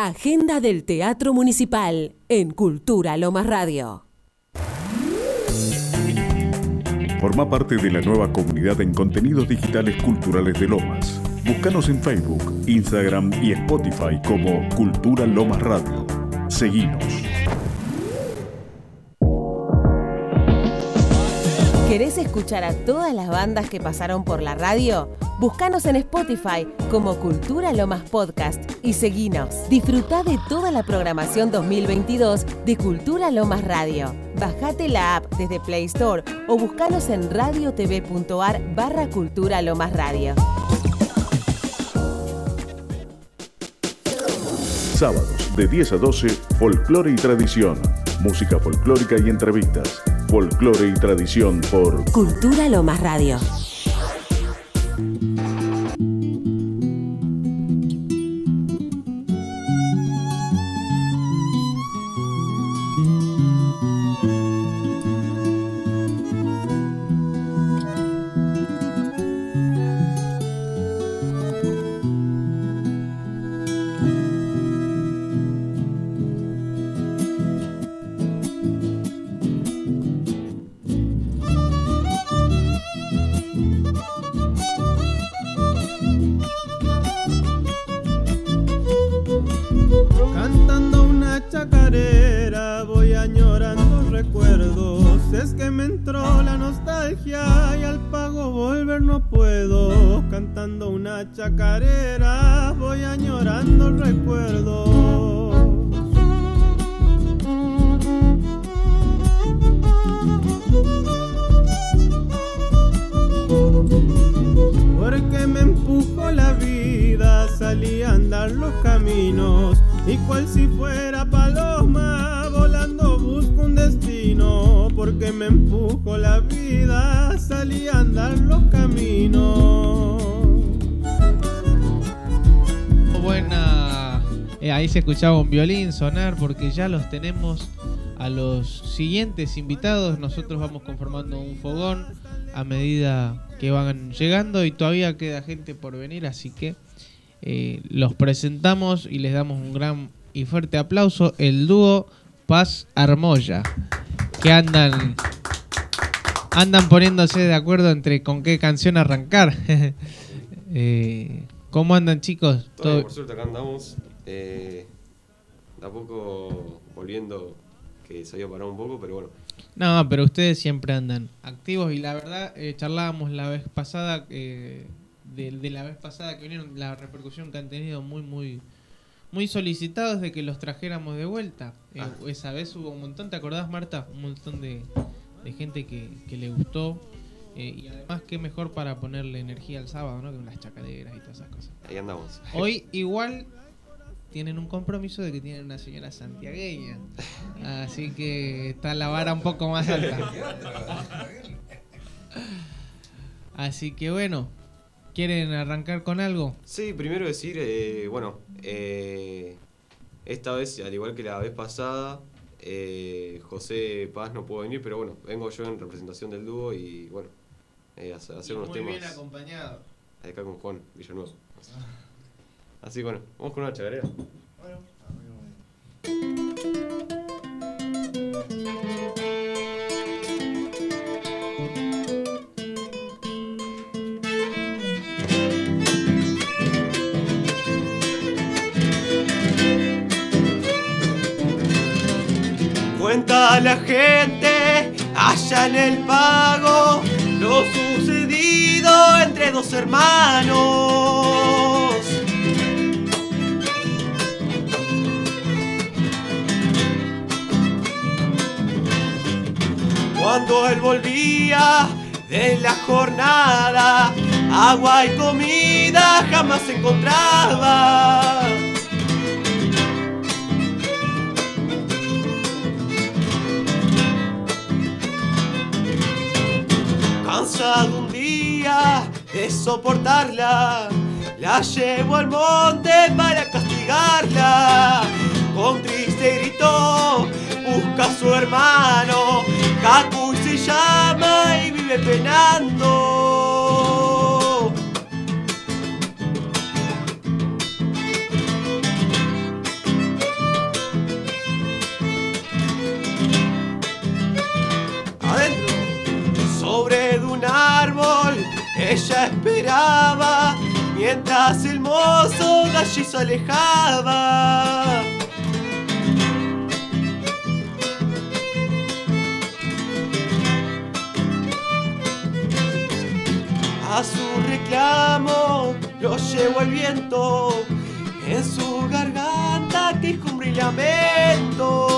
Agenda del Teatro Municipal en Cultura Lomas Radio. Forma parte de la nueva comunidad en contenidos digitales culturales de Lomas. Búscanos en Facebook, Instagram y Spotify como Cultura Lomas Radio. Seguinos. ¿Querés escuchar a todas las bandas que pasaron por la radio? Búscanos en Spotify como Cultura Lomas Podcast y seguinos. Disfruta de toda la programación 2022 de Cultura Lomas Radio. Bajate la app desde Play Store o buscanos en radiotv.ar barra Cultura Lomas Radio. Sábados de 10 a 12, Folclore y Tradición. Música folclórica y entrevistas. Folclore y Tradición por Cultura Lomas Radio. Se escuchaba un violín sonar porque ya los tenemos a los siguientes invitados. Nosotros vamos conformando un fogón a medida que van llegando y todavía queda gente por venir, así que eh, los presentamos y les damos un gran y fuerte aplauso. El dúo Paz Armoya, que andan andan poniéndose de acuerdo entre con qué canción arrancar. (laughs) Eh, ¿Cómo andan chicos? Todo ¿Todo- bien, por suerte acá andamos. Eh, de a poco volviendo, que se había parado un poco, pero bueno. No, pero ustedes siempre andan activos y la verdad eh, charlábamos la vez pasada eh, de, de la vez pasada que vinieron la repercusión que han tenido muy muy muy solicitados de que los trajéramos de vuelta. Eh, Ah. Esa vez hubo un montón, ¿te acordás Marta? Un montón de, de gente que, que le gustó eh, y además qué mejor para ponerle energía al sábado, ¿no? Que unas chacaderas y todas esas cosas. Ahí andamos. Hoy igual tienen un compromiso de que tienen una señora santiagueña. Así que está la vara un poco más alta. Así que bueno, ¿quieren arrancar con algo? Sí, primero decir, eh, bueno, eh, esta vez, al igual que la vez pasada, eh, José Paz no pudo venir, pero bueno, vengo yo en representación del dúo y bueno, eh, a hacer Y unos muy temas. bien acompañado. Acá con Juan Villanueva. Así que bueno, vamos con una chacarera. Cuenta la gente allá en el pago lo sucedido entre dos hermanos. Cuando él volvía de la jornada, agua y comida jamás encontraba. Cansado un día de soportarla, la llevo al monte para castigarla. Con triste grito busca su hermano, Kaku se llama y vive penando. Adentro sobre un árbol ella esperaba mientras el mozo de se alejaba. A su reclamo lo llevó el viento en su garganta que y lamento.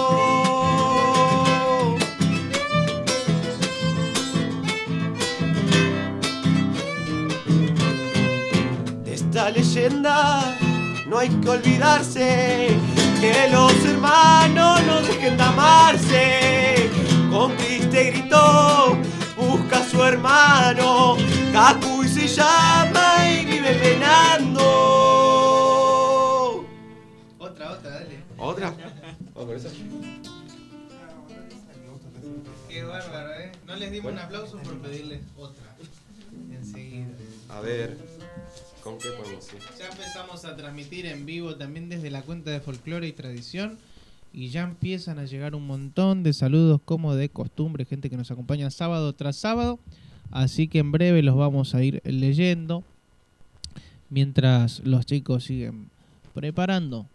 De esta leyenda no hay que olvidarse que los hermanos no dejen de amarse. Con triste grito busca a su hermano, Kakuy se llama y vive penando. Otra, otra, dale. ¿Otra? Vamos con esa. Qué bárbaro, ¿eh? No les dimos un aplauso por pedirles otra. Enseguida. A ver, ¿con qué podemos ir? Ya empezamos a transmitir en vivo también desde la cuenta de folclore y tradición. Y ya empiezan a llegar un montón de saludos como de costumbre, gente que nos acompaña sábado tras sábado. Así que en breve los vamos a ir leyendo. Mientras los chicos siguen preparando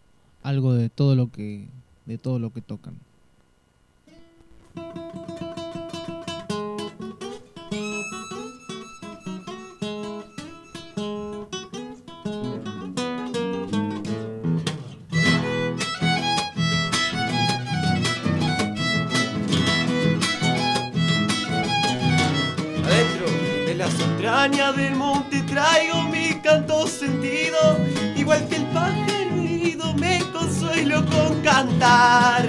algo de todo lo que de todo lo que tocan. Entrañas del monte traigo mi canto sentido, igual que el pájaro herido me consuelo con cantar.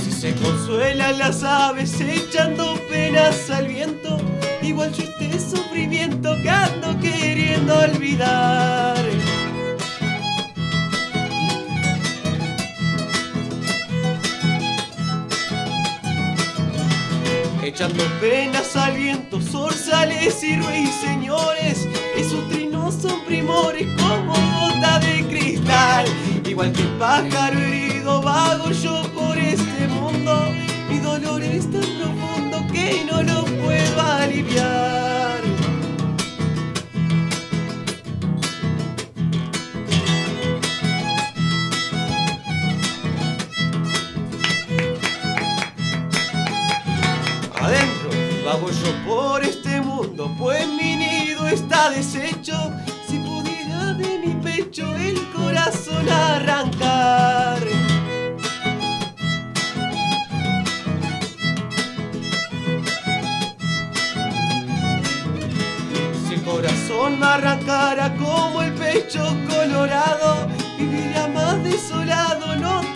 Si se consuelan las aves echando penas al viento, igual yo este sufrimiento que ando queriendo olvidar. Echando penas al viento, zorzales y ruiseñores Esos trinos son primores como gota de cristal. Igual que el pájaro herido vago yo por este mundo Mi dolor es tan profundo que no lo puedo aliviar Vago yo por este mundo, pues mi nido está deshecho. Si pudiera de mi pecho el corazón arrancar. Si el corazón me arrancara como el pecho colorado, viviría más desolado no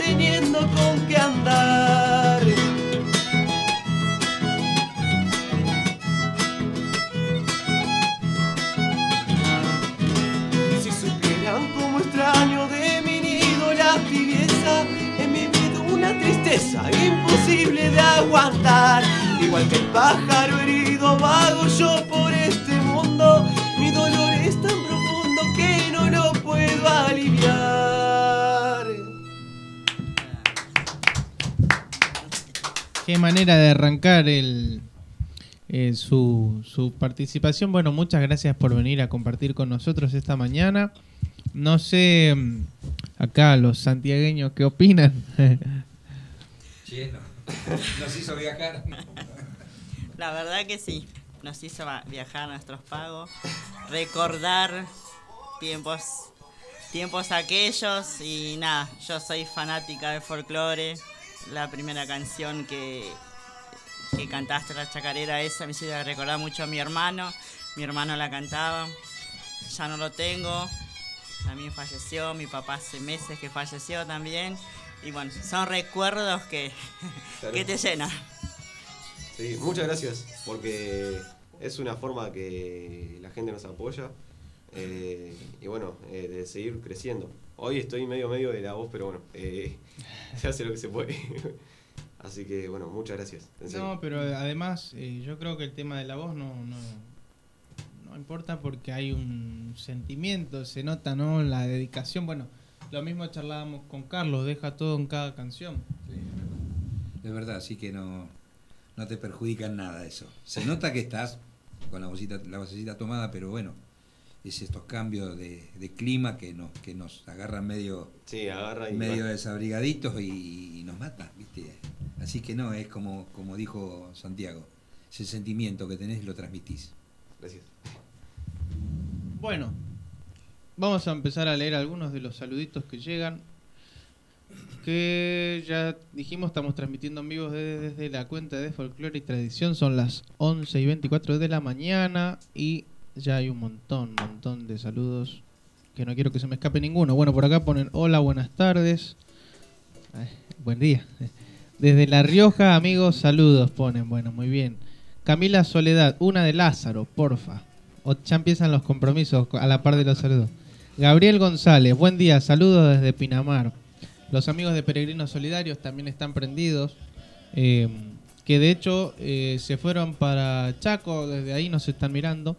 imposible de aguantar. Igual que el pájaro herido vago yo por este mundo, mi dolor es tan profundo que no lo puedo aliviar. Qué manera de arrancar el, eh, su, su participación. Bueno, muchas gracias por venir a compartir con nosotros esta mañana. No sé, mm, acá los santiagueños, ¿qué opinan? (laughs) Lleno. Nos hizo viajar. La verdad que sí, nos hizo viajar nuestros pagos, recordar tiempos, tiempos aquellos y nada, yo soy fanática del folclore, la primera canción que, que cantaste, la chacarera esa, me hizo recordar mucho a mi hermano, mi hermano la cantaba, ya no lo tengo, también falleció, mi papá hace meses que falleció también, y bueno, son recuerdos que, Claro. que te llenan. Sí, muchas gracias, porque es una forma que la gente nos apoya eh, y bueno, eh, de seguir creciendo. Hoy estoy medio medio de la voz, pero bueno, eh, (laughs) se hace lo que se puede. (laughs) Así que bueno, muchas gracias. No, pero además eh, yo creo que el tema de la voz no, no, no importa porque hay un sentimiento, se nota, ¿no? La dedicación. Bueno, lo mismo charlábamos con Carlos, deja todo en cada canción. De verdad, así que no, no te perjudica en nada eso. Se nota que estás con la vocecita, la vocecita tomada, pero bueno, es estos cambios de, de clima que nos, que nos agarran medio, Sí, agarra y medio va. desabrigaditos y, y nos mata, ¿viste? Así que no, es como, como dijo Santiago, ese sentimiento que tenés lo transmitís. Gracias. Bueno, vamos a empezar a leer algunos de los saluditos que llegan. Que ya dijimos, estamos transmitiendo en vivo desde, la cuenta de Folclore y Tradición. Son las 11 y 24 de la mañana y ya hay un montón, montón de saludos que no quiero que se me escape ninguno. Bueno, por acá ponen hola, buenas tardes. Buen día. Desde La Rioja, amigos, saludos ponen. Bueno, muy bien. Camila Soledad, una de Lázaro, porfa. O ya empiezan los compromisos a la par de los saludos. Gabriel González, buen día, saludos desde Pinamar. Los amigos de Peregrinos Solidarios también están prendidos. eh, que de hecho eh, se fueron para Chaco, desde ahí nos están mirando.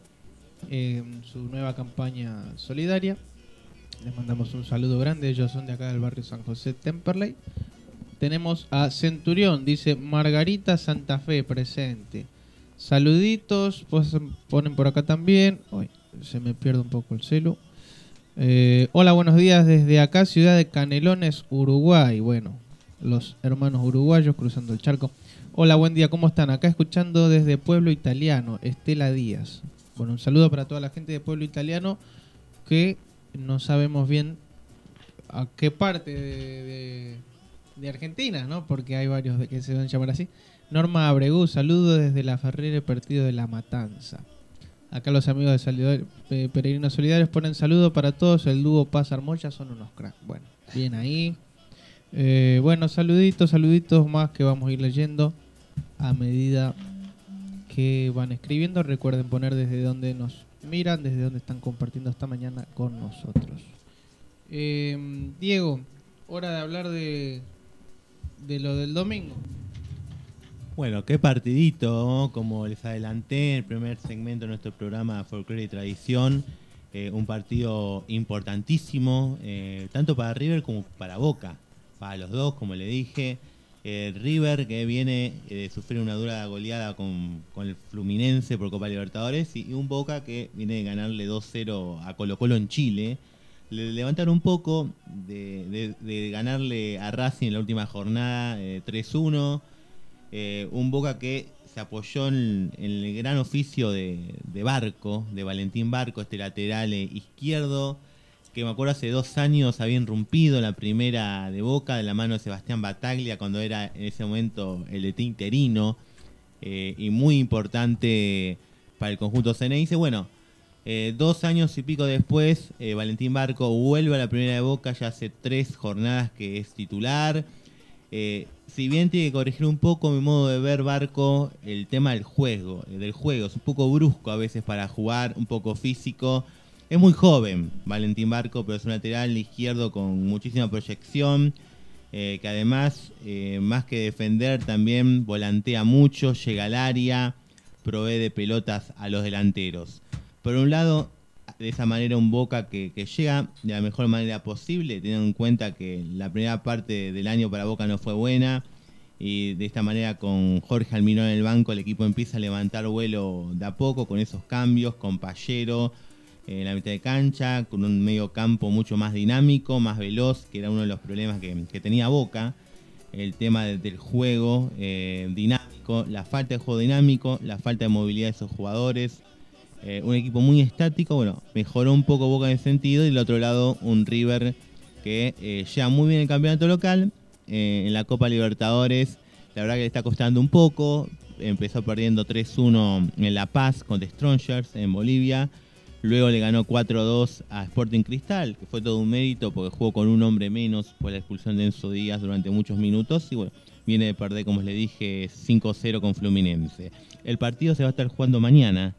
eh, su nueva campaña solidaria. Les mandamos un saludo grande. Ellos son de acá del barrio San José Temperley. Tenemos a Centurión, dice Margarita Santa Fe presente. Saluditos, pues ponen por acá también. Uy, se me pierde un poco el celu. Eh, hola, buenos días desde acá, ciudad de Canelones, Uruguay. Bueno, los hermanos uruguayos cruzando el charco. Hola, buen día, ¿cómo están? Acá escuchando desde Pueblo Italiano, Estela Díaz. Bueno, un saludo para toda la gente de Pueblo Italiano que no sabemos bien a qué parte de, Argentina, ¿no? Porque hay varios de que se van a llamar así. Norma Abregú, saludo desde la Ferrera Partido de la Matanza. Acá los amigos de Salidor- Pe- Peregrinos Solidarios ponen saludo para todos. El dúo Paz Armoya son unos cracks. Bueno, bien ahí. Eh, bueno, saluditos, saluditos más que vamos a ir leyendo a medida que van escribiendo. Recuerden poner desde donde nos miran, desde donde están compartiendo esta mañana con nosotros. Eh, Diego, hora de hablar de, de lo del domingo. Bueno, qué partidito, como les adelanté el primer segmento de nuestro programa Folclore y Tradición. eh, un partido importantísimo, eh, tanto para River como para Boca. Para los dos, como le dije. Eh, River que viene de sufrir una dura goleada con, con el Fluminense por Copa Libertadores y, un Boca que viene de ganarle 2-0 a Colo Colo en Chile. Le levantaron un poco de, de- de ganarle a Racing en la última jornada eh, 3-1. Eh, un Boca que se apoyó en, el gran oficio de, de Barco, de Valentín Barco, este lateral eh, izquierdo, que me acuerdo hace dos años había irrumpido la primera de Boca de la mano de Sebastián Bataglia cuando era en ese momento el DT interino eh, y muy importante para el conjunto Ceneice. Bueno, dos años y pico después, Valentín Barco vuelve a la primera de Boca, ya hace tres jornadas que es titular. Si bien tiene que corregir un poco mi modo de ver Barco, el tema del juego, del juego, es un poco brusco a veces para jugar, un poco físico. Es muy joven Valentín Barco, pero es un lateral izquierdo con muchísima proyección, eh, que además, eh, más que defender, también volantea mucho, llega al área, provee de pelotas a los delanteros. Por un lado, de esa manera un Boca que, llega de la mejor manera posible, teniendo en cuenta que la primera parte del año para Boca no fue buena. Y de esta manera con Jorge Almirón en el banco el equipo empieza a levantar vuelo de a poco con esos cambios, con Pallero eh, en la mitad de cancha, con un medio campo mucho más dinámico, más veloz, que era uno de los problemas que, tenía Boca. El tema de- del juego eh, dinámico, la falta de juego dinámico, la falta de movilidad de esos jugadores. Eh, un equipo muy estático, bueno, mejoró un poco Boca en ese sentido. Y del otro lado, un River que eh, lleva muy bien el campeonato local. eh, en la Copa Libertadores, la verdad que le está costando un poco. Empezó perdiendo 3-1 en La Paz con The Strongers en Bolivia. Luego le ganó 4-2 a Sporting Cristal, que fue todo un mérito porque jugó con un hombre menos por la expulsión de Enzo Díaz durante muchos minutos. Y bueno, viene de perder, como les dije, 5-0 con Fluminense. El partido se va a estar jugando mañana.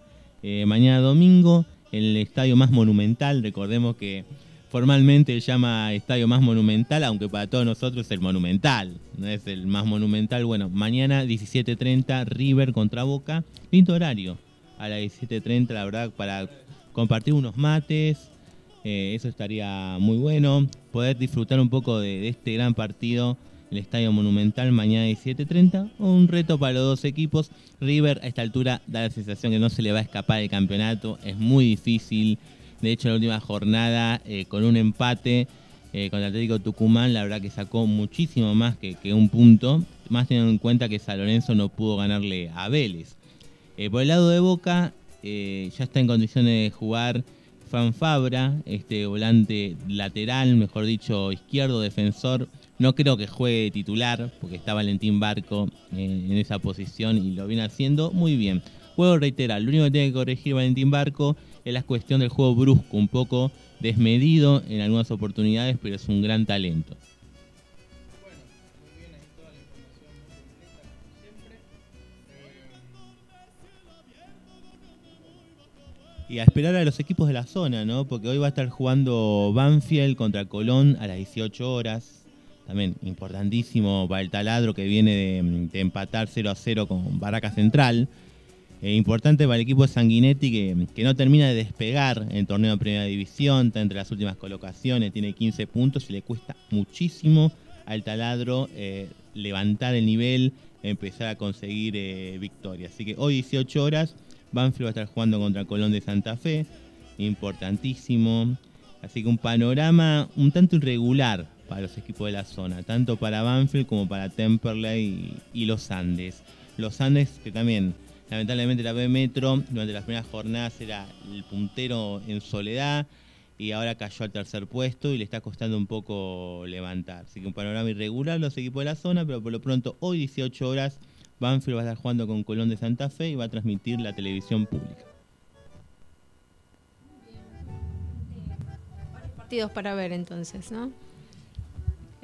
Eh, mañana domingo, el estadio más monumental. Recordemos que formalmente se llama estadio más monumental, aunque para todos nosotros es el monumental, no es el más monumental. Bueno, mañana 17.30 River contra Boca, lindo horario. A las 17.30, la verdad, para compartir unos mates, eh, eso estaría muy bueno. Poder disfrutar un poco de este gran partido el Estadio Monumental mañana 17.30. Un reto para los dos equipos. River a esta altura da la sensación que no se le va a escapar el campeonato. Es muy difícil. De hecho, en la última jornada, eh, con un empate eh, contra el Atlético Tucumán, la verdad que sacó muchísimo más que, un punto. Más teniendo en cuenta que San Lorenzo no pudo ganarle a Vélez. Eh, por el lado de Boca, eh, ya está en condiciones de jugar Fran Fabra, este volante lateral, mejor dicho, izquierdo, defensor. No creo que juegue titular, porque está Valentín Barco eh, en esa posición y lo viene haciendo muy bien. Juego reiterar, lo único que tiene que corregir Valentín Barco es la cuestión del juego brusco, un poco desmedido en algunas oportunidades, pero es un gran talento. Y a esperar a los equipos de la zona, ¿no? Porque hoy va a estar jugando Banfield contra Colón a las 18 horas. También importantísimo para el taladro que viene de, empatar 0 a 0 con Barraca Central. Eh, importante para el equipo de Sanguinetti que, que no termina de despegar en torneo de Primera División. Está entre las últimas colocaciones, tiene 15 puntos y le cuesta muchísimo al taladro eh, levantar el nivel, empezar a conseguir eh, victorias. Así que hoy 18 horas, Banfield va a estar jugando contra Colón de Santa Fe, importantísimo. Así que un panorama un tanto irregular para los equipos de la zona, tanto para Banfield como para Temperley y, los Andes. Los Andes que también, lamentablemente la B Metro durante las primeras jornadas era el puntero en soledad y ahora cayó al tercer puesto y le está costando un poco levantar. Así que un panorama irregular los equipos de la zona, pero por lo pronto hoy 18 horas Banfield va a estar jugando con Colón de Santa Fe y va a transmitir la televisión pública. Partidos para ver entonces, ¿no?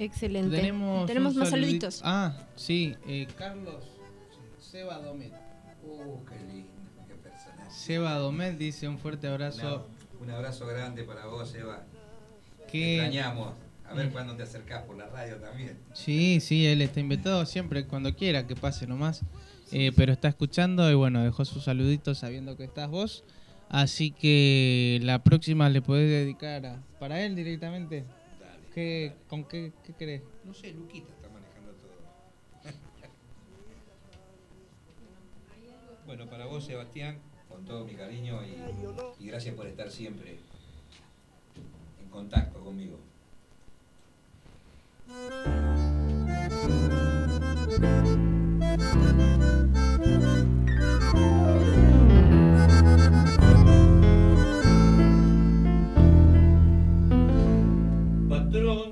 Excelente. Tenemos, más saludi- saluditos. Ah, sí, eh, Carlos Seba Domet. Uh, qué lindo, qué personaje. Seba Domet dice un fuerte abrazo. Un abrazo grande para vos, Eva. Que- Te extrañamos. A ver cuándo te acercás por la radio también. Sí, sí, él está invitado siempre, cuando quiera que pase nomás. Eh, pero está escuchando y bueno, dejó sus saluditos sabiendo que estás vos. Así que la próxima le podés dedicar a- para él directamente. ¿Qué, ¿Con qué, qué querés? No sé, Luquita está manejando todo. (laughs) bueno, para vos, Sebastián, con todo mi cariño y, y gracias por estar siempre en contacto conmigo.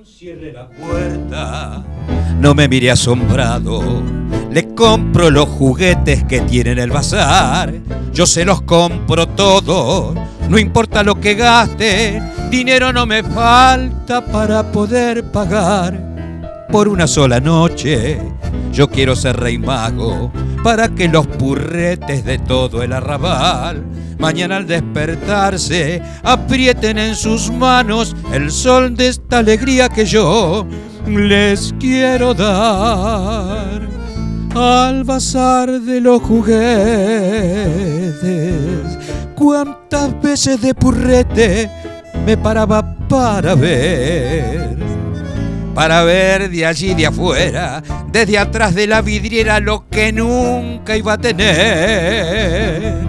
Cierre la puerta. No me mire asombrado. Le compro los juguetes que tiene en el bazar. Yo se los compro todos. No importa lo que gaste. Dinero no me falta para poder pagar. Por una sola noche. Yo quiero ser rey mago. Para que los purretes de todo el arrabal mañana al despertarse aprieten en sus manos el sol de esta alegría que yo les quiero dar al bazar de los juguetes. Cuántas veces de purrete me paraba para ver para ver de allí de afuera, desde atrás de la vidriera, lo que nunca iba a tener.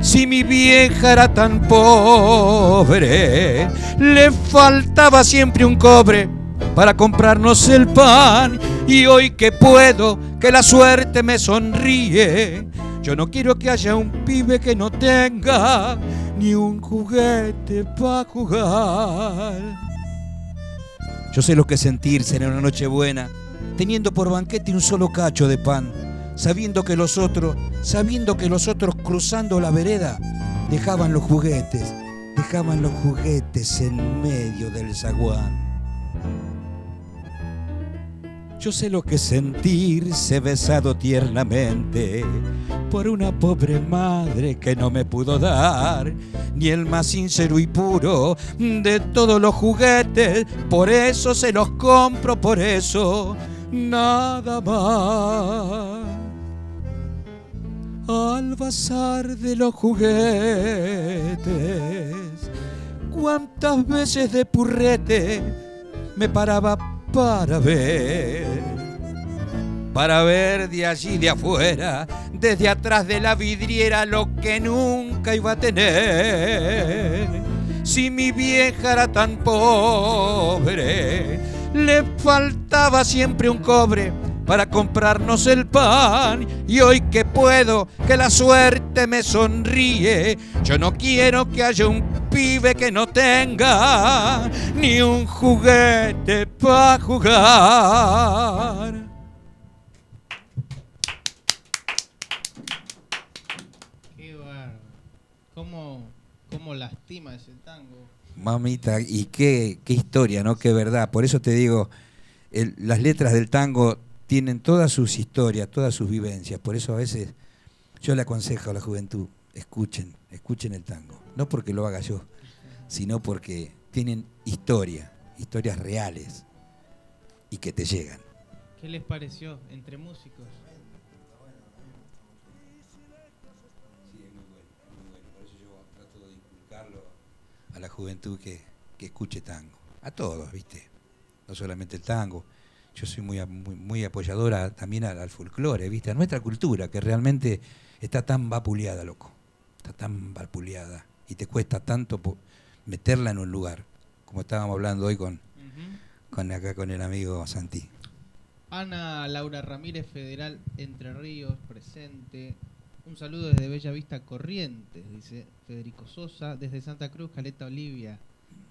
Si mi vieja era tan pobre, le faltaba siempre un cobre para comprarnos el pan. Y hoy que puedo, que la suerte me sonríe, yo no quiero que haya un pibe que no tenga ni un juguete para jugar. Yo sé lo que sentirse en una noche buena, teniendo por banquete un solo cacho de pan, sabiendo que los otros, sabiendo que los otros cruzando la vereda, dejaban los juguetes, dejaban los juguetes en medio del zaguán. Yo sé lo que sentirse besado tiernamente por una pobre madre que no me pudo dar ni el más sincero y puro de todos los juguetes. Por eso se los compro, por eso nada más. Al bazar de los juguetes, cuántas veces de purrete me paraba para ver, para ver de allí de afuera, desde atrás de la vidriera lo que nunca iba a tener. Si mi vieja era tan pobre, le faltaba siempre un cobre para comprarnos el pan. Y hoy que puedo, que la suerte me sonríe, yo no quiero que haya un pibe que no tenga ni un juguete para jugar. Qué bárbaro. ¿Cómo, ¿Cómo lastima ese tango? Mamita, y qué, qué historia, ¿no? Qué verdad. Por eso te digo, el- las letras del tango tienen todas sus historias, todas sus vivencias. Por eso a veces yo le aconsejo a la juventud, escuchen, escuchen el tango. No porque lo haga yo, sino porque tienen historia, historias reales y que te llegan. ¿Qué les pareció entre músicos? Por eso yo trato de inculcarlo a la juventud que, que escuche tango. A todos, ¿viste? No solamente el tango. Yo soy muy, muy, muy apoyadora también al, al folclore, ¿viste? A nuestra cultura, que realmente está tan vapuleada, loco. Está tan vapuleada. Y te cuesta tanto meterla en un lugar. Como estábamos hablando hoy con, con acá con el amigo Santi. Ana Laura Ramírez, Federal Entre Ríos, presente. Un saludo desde Bella Vista Corrientes, dice Federico Sosa. Desde Santa Cruz, Caleta Olivia.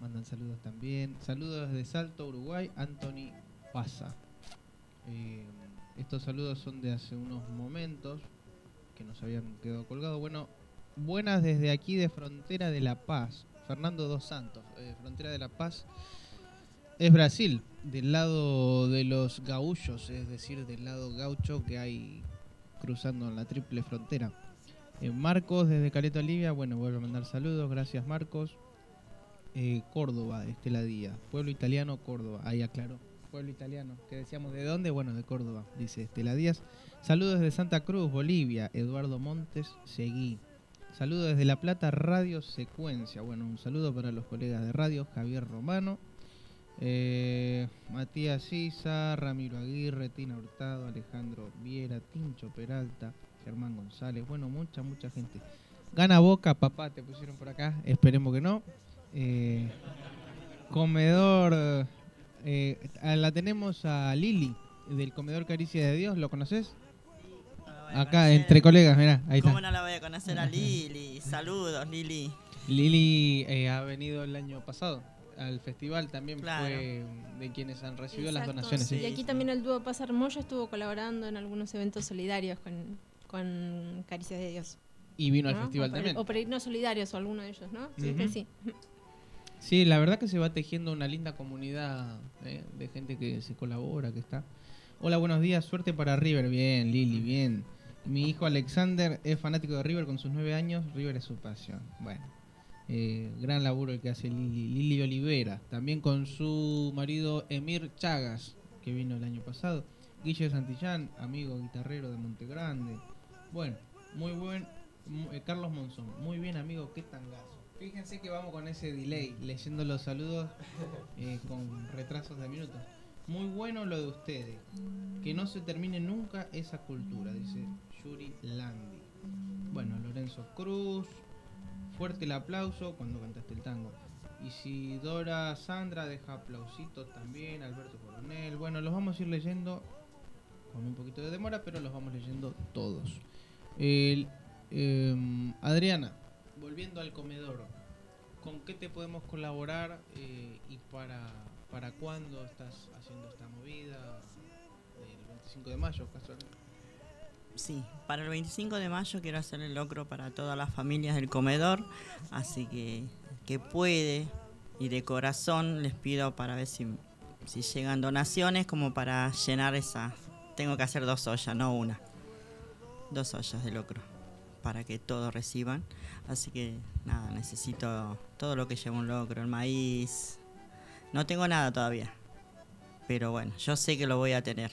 Mandan saludos también. Saludos desde Salto, Uruguay, Anthony Pasa. Eh, estos saludos son de hace unos momentos que nos habían quedado colgados. Bueno, buenas desde aquí de Frontera de La Paz. Fernando Dos Santos, eh, Frontera de La Paz. Es Brasil, del lado de los gaullos, es decir, del lado gaucho que hay cruzando la triple frontera. Eh, Marcos desde Caleta Olivia, bueno, vuelvo a mandar saludos, gracias Marcos. Córdoba, Estela Díaz, pueblo italiano, Córdoba, ahí aclaró. Pueblo italiano, que decíamos de dónde, bueno, de Córdoba, dice Estela Díaz. Saludos desde Santa Cruz, Bolivia, Eduardo Montes, Seguí. Saludos desde La Plata, Radio Secuencia. Bueno, un saludo para los colegas de radio, Javier Romano, eh, Matías Sisa, Ramiro Aguirre, Tina Hurtado, Alejandro Viera, Tincho Peralta, Germán González. Bueno, mucha, mucha gente. Gana Boca, papá, te pusieron por acá. Esperemos que no. Eh, comedor. Eh, la tenemos a Lili, del comedor Caricia de Dios. ¿Lo conoces? Acá, entre colegas, mirá, ahí ¿Cómo está. no la voy a conocer a Lili? Saludos, Lili. Lili eh, ha venido el año pasado al festival, también Claro. fue de quienes han recibido las donaciones. sí. Y aquí también el dúo Paz Hermoso estuvo colaborando en algunos eventos solidarios con, con Caricias de Dios. Y vino al festival o también. O Peregrinos Solidarios o alguno de ellos, ¿no? Que sí. Sí, la verdad que se va tejiendo una linda comunidad eh, de gente que se colabora, que está. Hola, buenos días, suerte para River. Bien, Lili, bien. Mi hijo Alexander es fanático de River con sus nueve años. River es su pasión. Bueno, eh, gran laburo el que hace Lili. Lili Olivera, también con su marido Emir Chagas, que vino el año pasado. Guille Santillán, amigo guitarrero de Montegrande. Bueno, muy buen. eh, Carlos Monzón, muy bien, amigo, qué tangazo. Fíjense que vamos con ese delay, leyendo los saludos eh, con retrasos de minutos. Muy bueno lo de ustedes. Que no se termine nunca esa cultura, dice Yuri Landi. Bueno, Lorenzo Cruz. Fuerte el aplauso cuando cantaste el tango. Isidora Sandra deja aplausitos también. Alberto Coronel. Bueno, los vamos a ir leyendo con un poquito de demora, pero los vamos leyendo todos. Em, Adriana, volviendo al comedor, ¿con qué te podemos colaborar eh, y para, para cuándo estás haciendo esta movida? El 25 de mayo, casualmente. Sí, para el 25 de mayo quiero hacer el locro para todas las familias del comedor, así que que puede y de corazón les pido para ver si, si llegan donaciones como para llenar esa. Tengo que hacer dos ollas, no una. Dos ollas de locro para que todos reciban. Así que nada, necesito todo lo que lleva un locro, el maíz. No tengo nada todavía, pero bueno, yo sé que lo voy a tener.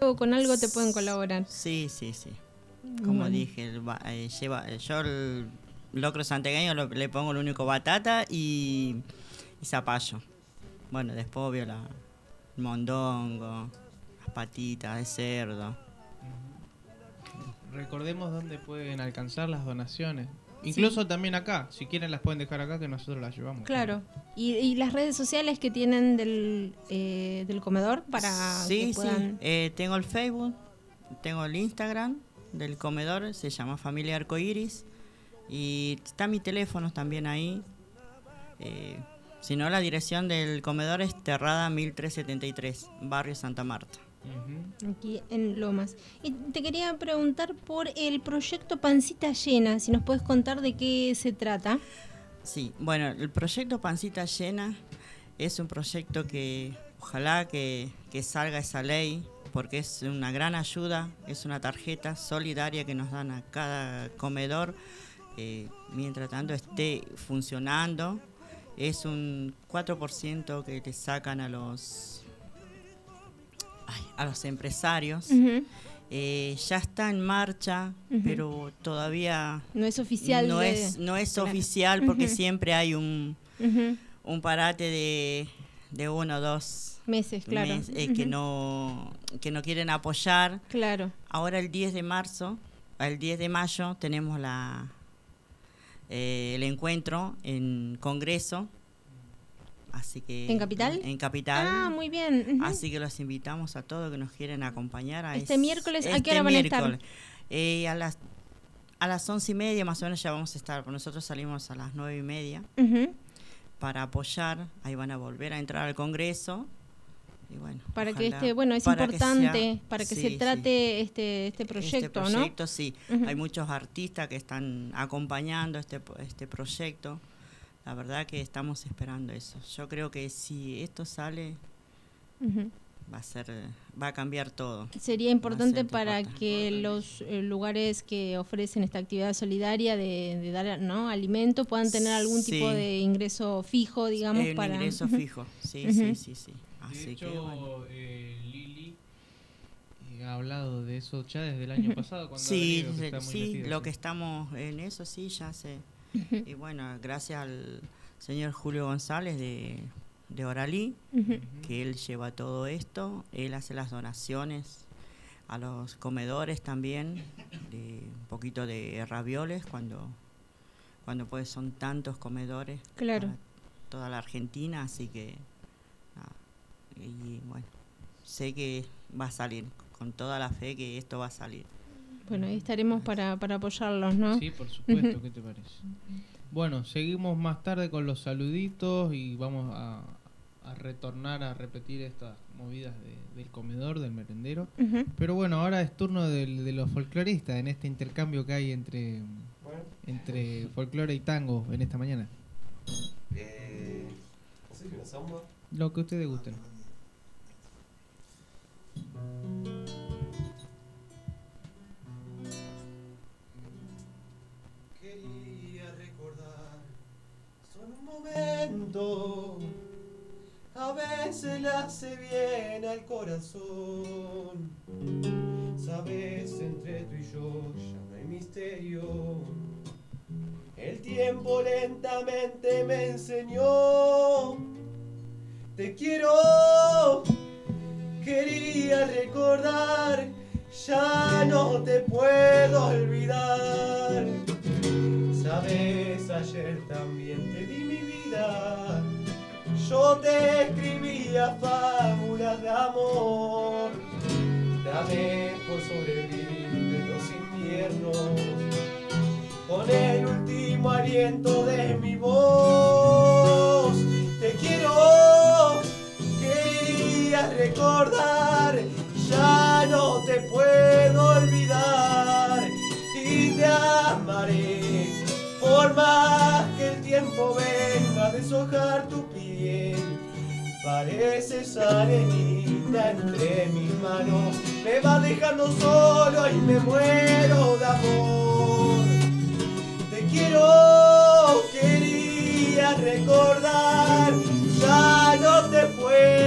O con algo te pueden colaborar. Sí, sí, sí. Como Bueno. dije, el eh, lleva, eh, yo el locro santegueño lo- le pongo lo único batata y, y zapallo. Bueno, después obvio la, el mondongo, las patitas de cerdo. Recordemos dónde pueden alcanzar las donaciones. Incluso también acá, si quieren las pueden dejar acá que nosotros las llevamos. Claro. ¿Y, y las redes sociales que tienen del, eh, del comedor para sí, que sí. Eh, tengo el Facebook, tengo el Instagram del comedor, se llama Familia Arcoiris. Y está mi teléfono también ahí. Eh, si no, la dirección del comedor es Terrada 1373, Barrio Santa Marta. Aquí en Lomas. Y te quería preguntar por el proyecto Pancita Llena, si nos puedes contar de qué se trata. Sí, bueno, el proyecto Pancita Llena es un proyecto que ojalá que, que salga esa ley, porque es una gran ayuda, es una tarjeta solidaria que nos dan a cada comedor, eh, mientras tanto esté funcionando. Es un 4% que te sacan a los, ay, a los empresarios. Eh, ya está en marcha, pero todavía No es oficial No de- es, no es Claro. oficial porque siempre hay un, un parate de, de uno o dos Meses, claro. mes- eh, que no que no quieren apoyar. Claro. Ahora el 10 de marzo, el 10 de mayo tenemos la eh, el encuentro en Congreso. Así que ¿En Capital? En Capital. Ah, muy bien. Así que los invitamos a todos que nos quieren acompañar. A Este es- miércoles, ¿a qué este hora van a estar? Eh, a las a las once y media más o menos ya vamos a estar. Nosotros salimos a las nueve y media para apoyar. Ahí van a volver a entrar al Congreso. Y bueno, Para que este, bueno, es para que importante sea- para que sí, se sí. trate este este proyecto, este proyecto, ¿no? sí. Hay muchos artistas que están acompañando este, este proyecto. La verdad que estamos esperando eso. Yo creo que si esto sale, va a ser, va a cambiar todo. Sería importante para que los eh, lugares que ofrecen esta actividad solidaria de, de dar ¿no? alimento puedan tener algún tipo de ingreso fijo, digamos, Eh, un para ingreso fijo, sí, sí, sí, sí. Así De que, hecho, bueno. eh, Lili eh, ha hablado de eso ya desde el año (laughs) pasado. Cuando ha Sí, venido, que sí, lo que estamos en eso, sí, ya Y bueno, gracias al señor Julio González de, de Oralí, que él lleva todo esto, él hace las donaciones a los comedores también, de un poquito de ravioles cuando, cuando pues son tantos comedores Claro. para toda la Argentina, así que y bueno, sé que va a salir, con toda la fe que esto va a salir. Bueno, ahí estaremos para, para apoyarlos, ¿no? Sí, por supuesto. ¿qué te parece? Bueno, seguimos más tarde con los saluditos y vamos a, a retornar a repetir estas movidas de- del comedor, del merendero. Pero bueno, ahora es turno de los folcloristas en este intercambio que hay entre, entre folclore y tango en esta mañana. Eh, samba. Lo que ustedes gusten. A veces le hace bien al corazón. Sabes, entre tú y yo ya no hay misterio. El tiempo lentamente me enseñó. Te quiero, quería recordar, ya no te puedo olvidar. Sabes, ayer también te di mi vida. Yo te escribía fábulas de amor. Dame por sobrevivir de los inviernos. Con el último aliento de mi voz. Te quiero, quería recordar. Tu piel. Pareces arenita entre mis manos, me va dejando solo y me muero de amor. Te quiero, quería recordar, ya no te puedo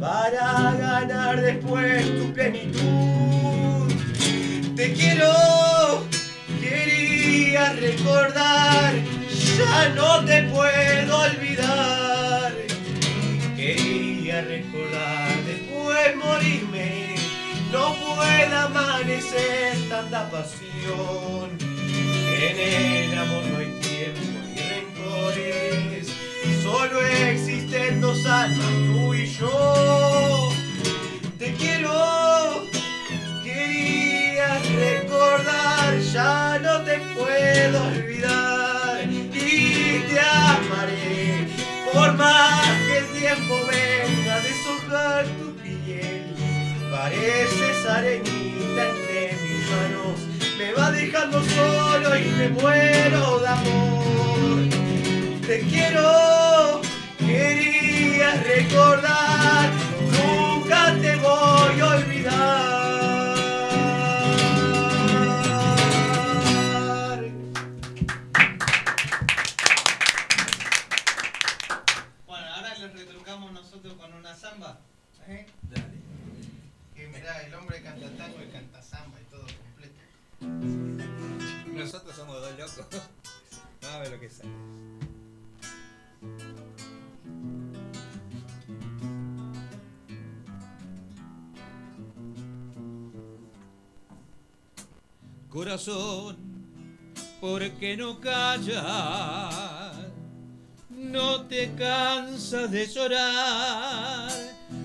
para ganar después tu plenitud. Te quiero, quería recordar, ya no te puedo olvidar. Quería recordar después morirme, no pueda amanecer tanta pasión. En el amor no hay tiempo ni rencores, solo dos tú y yo. Te quiero, quería recordar, ya no te puedo olvidar y te amaré por más que el tiempo venga a deshojar tu piel. Pareces arenita entre mis manos, me va dejando solo y me muero de amor. te quiero, quería recordar, nunca te voy a olvidar. Bueno, ahora les retrucamos nosotros con una samba. ¿eh? Que mirá, el hombre canta tango y canta samba y todo completo. Nosotros somos dos locos. (laughs) Vamos a ver lo que sale. Corazón, ¿por qué no callas? No te cansas de llorar.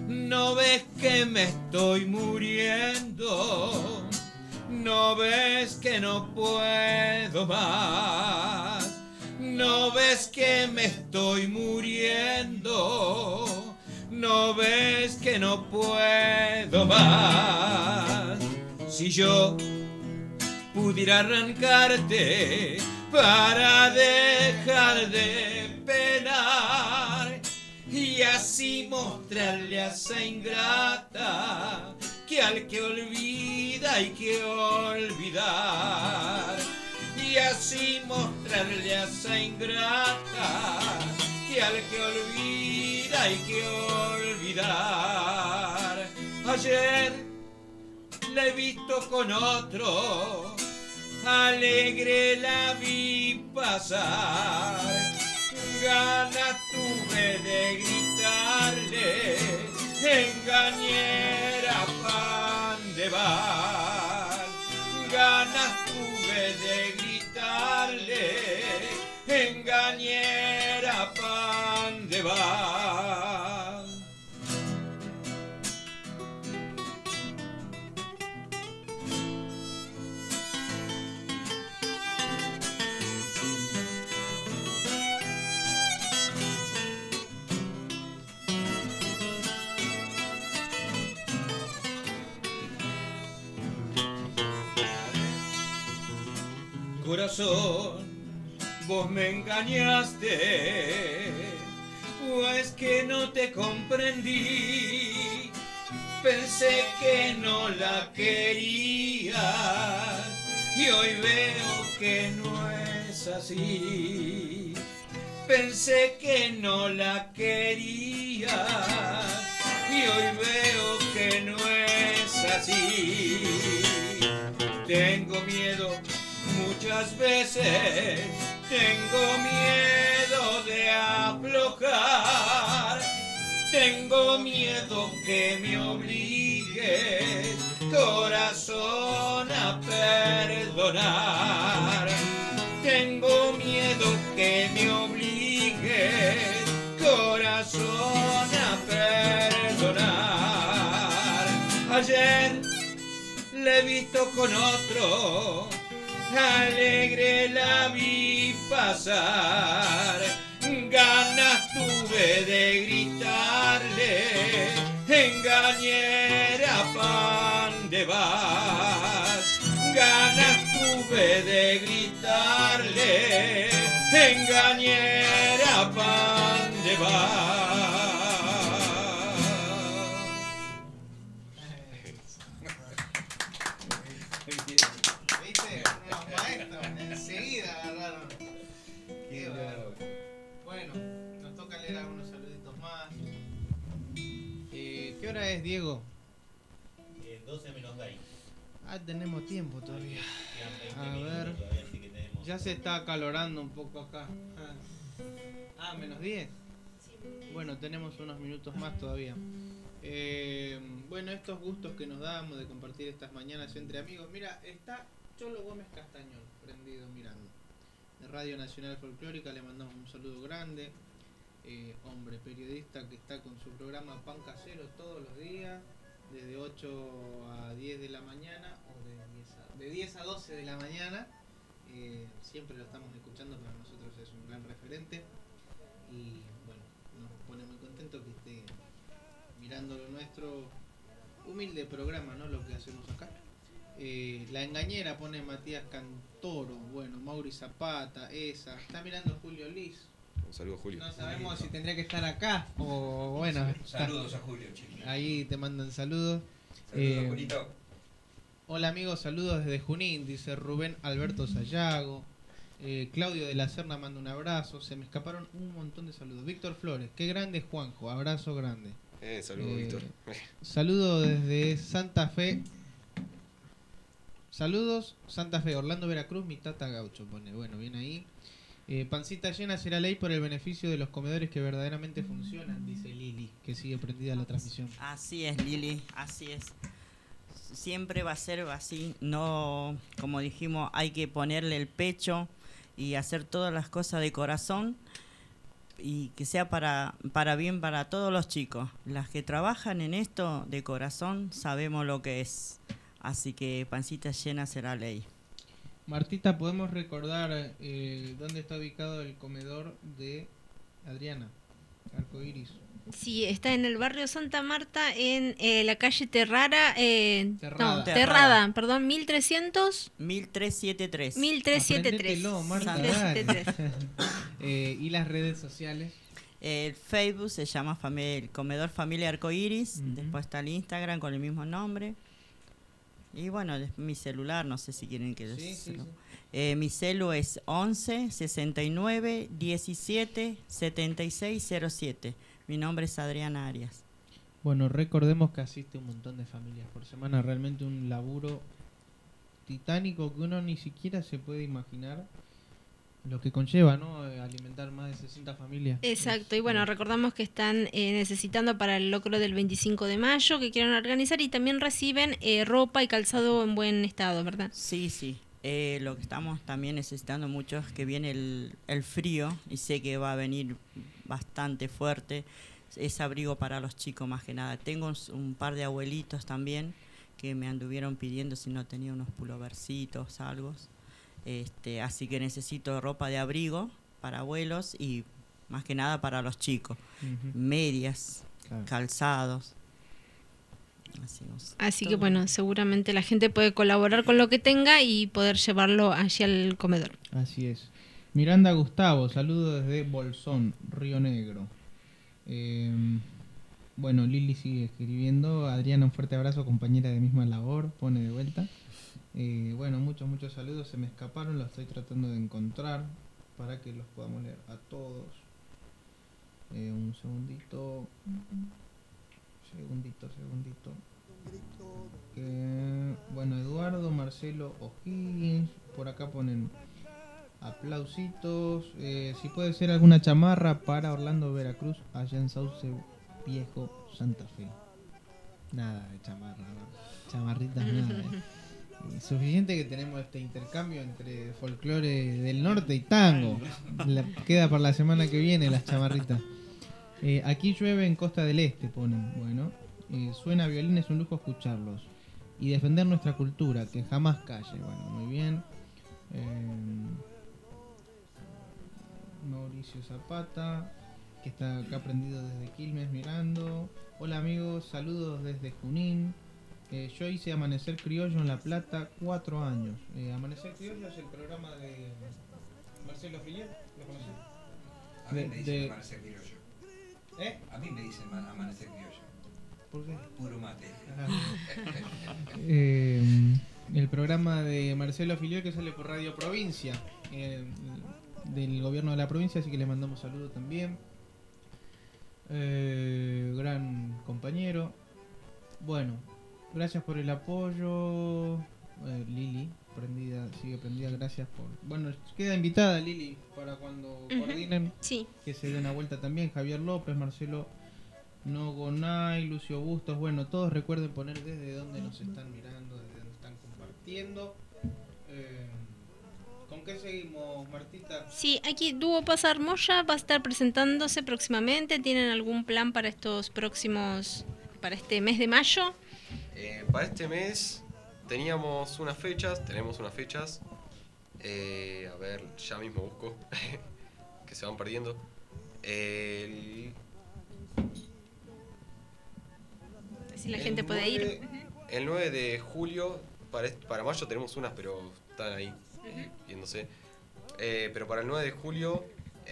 No ves que me estoy muriendo. No ves que no puedo más. No ves que me estoy muriendo. No ves que no puedo más. Si yo pudiera arrancarte para dejar de penar y así mostrarle a esa ingrata que al que olvida hay que olvidar. Y así mostrarle a esa ingrata que al que olvida hay que olvidar. Ayer la he visto con otro, alegre la vi pasar. Ganas tuve de gritarle, engañera pan de bar. Ganas tuve de gritarle, engañera Corazón, vos me engañaste, pues que no te comprendí. Pensé que no la querías y hoy veo que no es así. Pensé que no la querías y hoy veo que no es así. Tengo miedo muchas veces, tengo miedo de aflojar. Tengo miedo que me obligues, corazón, a perdonar. Tengo miedo que me obligues, corazón, a perdonar. Ayer le he visto con otro, alegre la vi pasar. Ganas tuve de gritarle, engañera pan de bar. Ganas tuve de gritarle, engañera pan de bar. Hora es, Diego? 12 menos 20. Ah, tenemos tiempo todavía. Quedan 20 A ver. todavía, así que tenemos. Ya se está acalorando un poco acá. Ah, Ah, menos 10. Bueno, tenemos unos minutos más todavía. Eh, bueno, estos gustos que nos damos de compartir estas mañanas entre amigos. Mira, está Cholo Gómez Castañón prendido mirando. De Radio Nacional Folclórica le mandamos un saludo grande. Eh, hombre periodista que está con su programa Pan Casero todos los días, desde 8 a 10 de la mañana, o de 10 a, de 10 a 12 de la mañana. Eh, siempre lo estamos escuchando, para nosotros es un gran referente. Y bueno, nos pone muy contento que esté mirando lo nuestro humilde programa, ¿no? Lo que hacemos acá. Eh, la engañera pone Matías Cantoro, bueno, Mauri Zapata, esa. Está mirando Julio Liz. Un saludo, Julio. No sabemos si tendría que estar acá o bueno. Saludos a Julio. Ahí te mandan saludos. Saludos, Eh, Julito. Hola amigos, saludos desde Junín, dice Rubén Alberto Sayago. Eh, Claudio de la Serna manda un abrazo. Se me escaparon un montón de saludos. Víctor Flores, qué grande Juanjo, abrazo grande. Eh, saludos, Eh, Víctor. Saludo desde Santa Fe. Saludos, Santa Fe, Orlando Veracruz, mi tata gaucho, pone. Bueno, bien ahí. Eh, pancita llena será ley por el beneficio de los comedores que verdaderamente funcionan, dice Lili, que sigue prendida la transmisión. Así es, Lili, así es. Siempre va a ser así, no, como dijimos, hay que ponerle el pecho y hacer todas las cosas de corazón y que sea para, para bien para todos los chicos. Las que trabajan en esto de corazón sabemos lo que es. Así que pancita llena será ley. Martita, ¿podemos recordar eh, dónde está ubicado el comedor de Adriana? Arcoiris. Sí, está en el barrio Santa Marta, en eh, la calle Terrara, eh, Terrada. no, Terrada. Terrada, perdón, 1300. 1373. 1373. Aprendetelo, Marta, dale. 1373. (laughs) Eh, y las redes sociales. El Facebook se llama Fami- el Comedor Familia Arcoiris. Después está el Instagram con el mismo nombre. Y bueno, es mi celular, no sé si quieren que Sí, sí, sí. Eh, mi celu es 11 69 17 76 07. Mi nombre es Adriana Arias. Bueno, recordemos que asiste un montón de familias por semana, realmente un laburo titánico que uno ni siquiera se puede imaginar lo que conlleva, ¿no? Eh, Alimentar más de 60 familias. Exacto, y bueno, recordamos que están eh, necesitando para el locro del 25 de mayo, que quieren organizar y también reciben eh, ropa y calzado en buen estado, ¿verdad? Sí, sí. Eh, lo que estamos también necesitando mucho es que viene el, el frío y sé que va a venir bastante fuerte. Es abrigo para los chicos más que nada. Tengo un, un par de abuelitos también que me anduvieron pidiendo si no tenía unos pulovercitos, algo. Este, así que necesito ropa de abrigo para abuelos y más que nada para los chicos. Medias, Claro. calzados. Así, que bueno, seguramente la gente puede colaborar con lo que tenga y poder llevarlo allí al comedor. Así es. Miranda Gustavo, saludo desde Bolsón, Río Negro. Eh, bueno, Lili sigue escribiendo. Adriana, un fuerte abrazo, compañera de misma labor, pone de vuelta. Eh, bueno, muchos, muchos saludos. Se me escaparon, los estoy tratando de encontrar para que los podamos leer a todos. Eh, un segundito. Segundito, segundito. Bueno, Eduardo, Marcelo O'Higgins. Por acá ponen aplausitos. Eh, si puede ser alguna chamarra para Orlando Veracruz, allá en Sauce Viejo, Santa Fe. Nada de chamarra, chamarritas, nada. Suficiente que tenemos este intercambio entre folclore del norte y tango. Queda para la semana que viene las chamarritas. Eh, aquí llueve en Costa del Este, ponen. Bueno, eh, suena violín, es un lujo escucharlos. Y defender nuestra cultura, que jamás calle. Bueno, muy bien. Eh, Mauricio Zapata, que está acá prendido desde Quilmes mirando. Hola amigos, saludos desde Junín. Eh, yo hice Amanecer Criollo en La Plata cuatro años. Eh, Amanecer Criollo es el programa de Marcelo Filier, ¿lo conoces? A mí De- me dicen de- amanecer criollo. ¿Eh? A mí me dicen ma- amanecer criollo. ¿Por qué? Puro mate. (laughs) Eh, el programa de Marcelo Filiol que sale por Radio Provincia, eh, del gobierno de la provincia, así que le mandamos saludos también. Eh, gran compañero. Bueno, gracias por el apoyo. Eh, Lili, prendida, sigue prendida, gracias por... Bueno, queda invitada Lili para cuando Ujú, coordinen. sí. Que se dé una vuelta también. Javier López, Marcelo Nogonay, Lucio Bustos. Bueno, todos recuerden poner desde dónde nos están mirando, desde dónde están compartiendo. Eh, ¿Con qué seguimos, Martita? Sí, aquí Dúo Pasar Moya va a estar presentándose próximamente. ¿Tienen algún plan para estos próximos, para este mes de mayo? Eh, para este mes teníamos unas fechas, tenemos unas fechas. Eh, a ver, ya mismo busco, (laughs) que se van perdiendo. El, Si la el gente puede ir. 9 El 9 de julio, para, para mayo tenemos unas, pero están ahí, viéndose. Eh, pero para el 9 de julio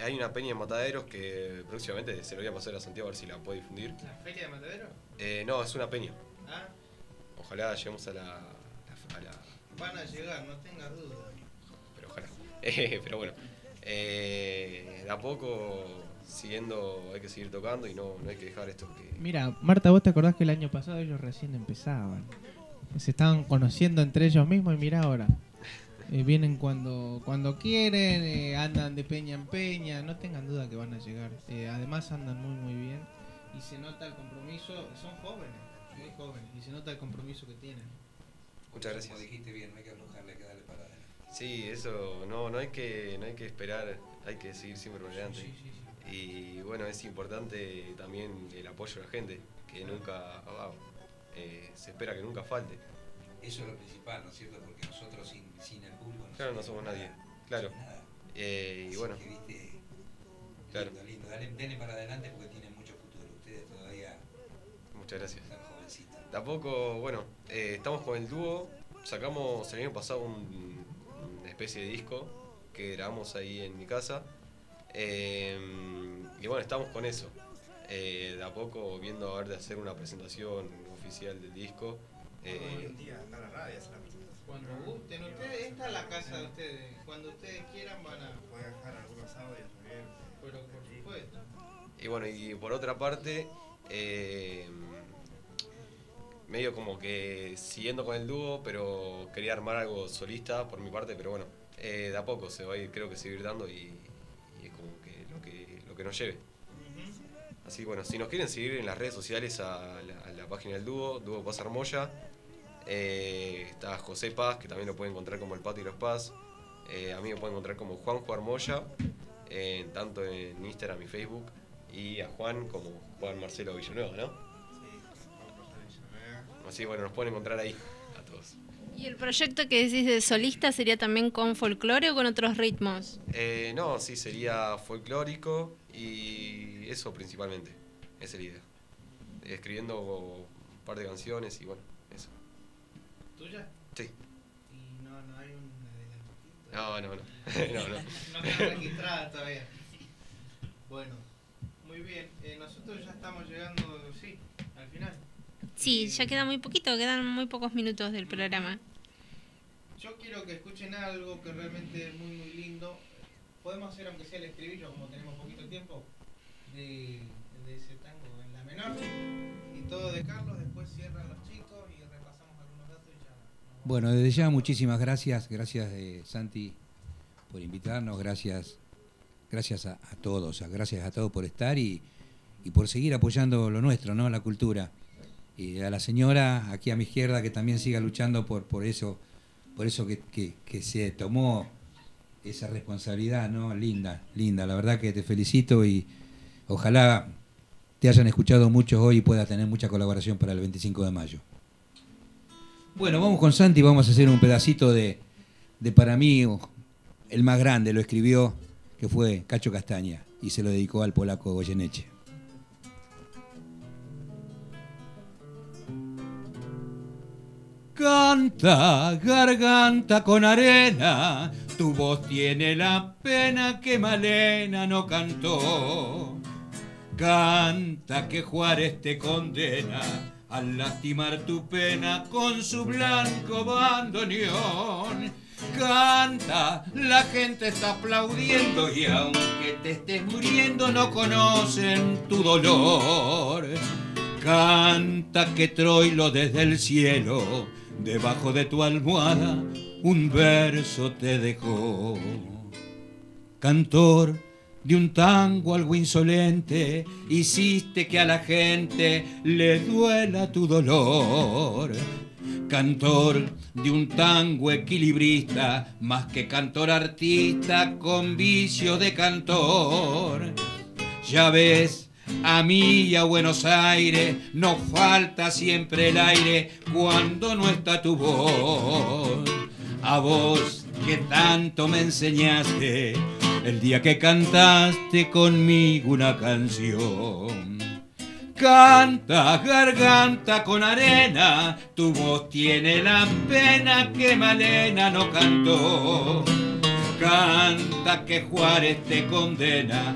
hay una peña en Mataderos que próximamente se lo voy a pasar a Santiago a ver si la puede difundir. ¿La feria de Matadero? Eh, no, es una peña. Ah, Ojalá lleguemos a la, a la- van a llegar, no tengas duda. pero ojalá. Eh, (laughs) pero bueno, eh, de a poco siguiendo, hay que seguir tocando y no, no hay que dejar esto que... Mira, Marta, ¿vos te acordás que el año pasado ellos recién empezaban? Se estaban conociendo entre ellos mismos y mira ahora. Eh, vienen cuando cuando quieren, eh, andan de peña en peña, no tengan duda que van a llegar. Eh, además andan muy muy bien y se nota el compromiso, son jóvenes, muy jóvenes, y se nota el compromiso que tienen. Muchas gracias. Como dijiste bien, no hay que aflojarle, hay que darle para adelante. Sí, eso, no, no hay que, no hay que esperar, hay que seguir siempre por delante. Y bueno, es importante también el apoyo de la gente, que nunca, ah, eh, se espera que nunca falte. Eso es lo principal, ¿no es cierto? Porque nosotros sin, sin el público Claro, no somos nadie, claro. Eh, y bueno, que, viste, claro, lindo, lindo. Dale, denle para adelante porque tienen mucho futuro. Ustedes todavía muchas gracias. Están jovencitos. De a poco, bueno, eh, estamos con el dúo, sacamos el año pasado un- una especie de disco que grabamos ahí en mi casa. Eh, y bueno, estamos con eso. Eh, de a poco viendo a ver de hacer una presentación oficial del disco. Eh, Cuando gusten ustedes, esta es la casa de ustedes. Cuando ustedes quieran van a... Voy a dejar algunos audios también. Pero por supuesto. Y bueno, y por otra parte, eh, medio como que siguiendo con el dúo, pero quería armar algo solista por mi parte, pero bueno, eh, de a poco se va a ir, creo que seguir dando y, y es como que lo que lo que nos lleve. Así que bueno, si nos quieren seguir en las redes sociales a la, a la página del dúo, Dúo Paz Armoya, eh, está José Paz, que también lo pueden encontrar como el Patio y los Paz, eh, a mí me pueden encontrar como Juanjo Armoya, eh, tanto en Instagram y Facebook, y a Juan como Juan Marcelo Villanueva, ¿no? Así que bueno, nos pueden encontrar ahí a todos. ¿Y el proyecto que decís de solista sería también con folclore o con otros ritmos? Eh, no, sí, sería folclórico y eso principalmente, esa es la idea. Escribiendo un par de canciones y bueno, eso. ¿Tuya? Sí. Y no, no hay un No, no, no. (laughs) (laughs) no, no. no queda registrada todavía. Bueno, muy bien. Eh, nosotros ya estamos llegando, sí. Sí, ya queda muy poquito, quedan muy pocos minutos del programa. Yo quiero que escuchen algo que realmente es muy, muy lindo. Podemos hacer, aunque sea el estribillo, como tenemos poquito tiempo, de, de ese tango en la menor. Y todo de Carlos, después cierran los chicos y repasamos algunos datos y ya. Bueno, desde ya muchísimas gracias, gracias eh, Santi por invitarnos, gracias, gracias a, a todos, gracias a todos por estar y, y por seguir apoyando lo nuestro, ¿no? La cultura. Y a la señora aquí a mi izquierda que también siga luchando por, por eso, por eso que, que- se tomó esa responsabilidad, ¿no? Linda, linda, la verdad que te felicito y ojalá te hayan escuchado muchos hoy y puedas tener mucha colaboración para el 25 de mayo. Bueno, vamos con Santi, vamos a hacer un pedacito de, de para mí el más grande, lo escribió, que fue Cacho Castaña, y se lo dedicó al polaco Goyeneche. Canta, garganta con arena, tu voz tiene la pena que Malena no cantó. Canta que Juárez te condena al lastimar tu pena con su blanco bandoneón. Canta, la gente está aplaudiendo y aunque te estés muriendo no conocen tu dolor. Canta que Troilo desde el cielo, debajo de tu almohada, un verso te dejó. Cantor de un tango algo insolente, hiciste que a la gente le duela tu dolor. Cantor de un tango equilibrista, más que cantor artista con vicio de cantor. Ya ves, a mí y a Buenos Aires nos falta siempre el aire cuando no está tu voz. A vos que tanto me enseñaste el día que cantaste conmigo una canción. Canta, garganta con arena, tu voz tiene la pena que Malena no cantó. Canta que Juárez te condena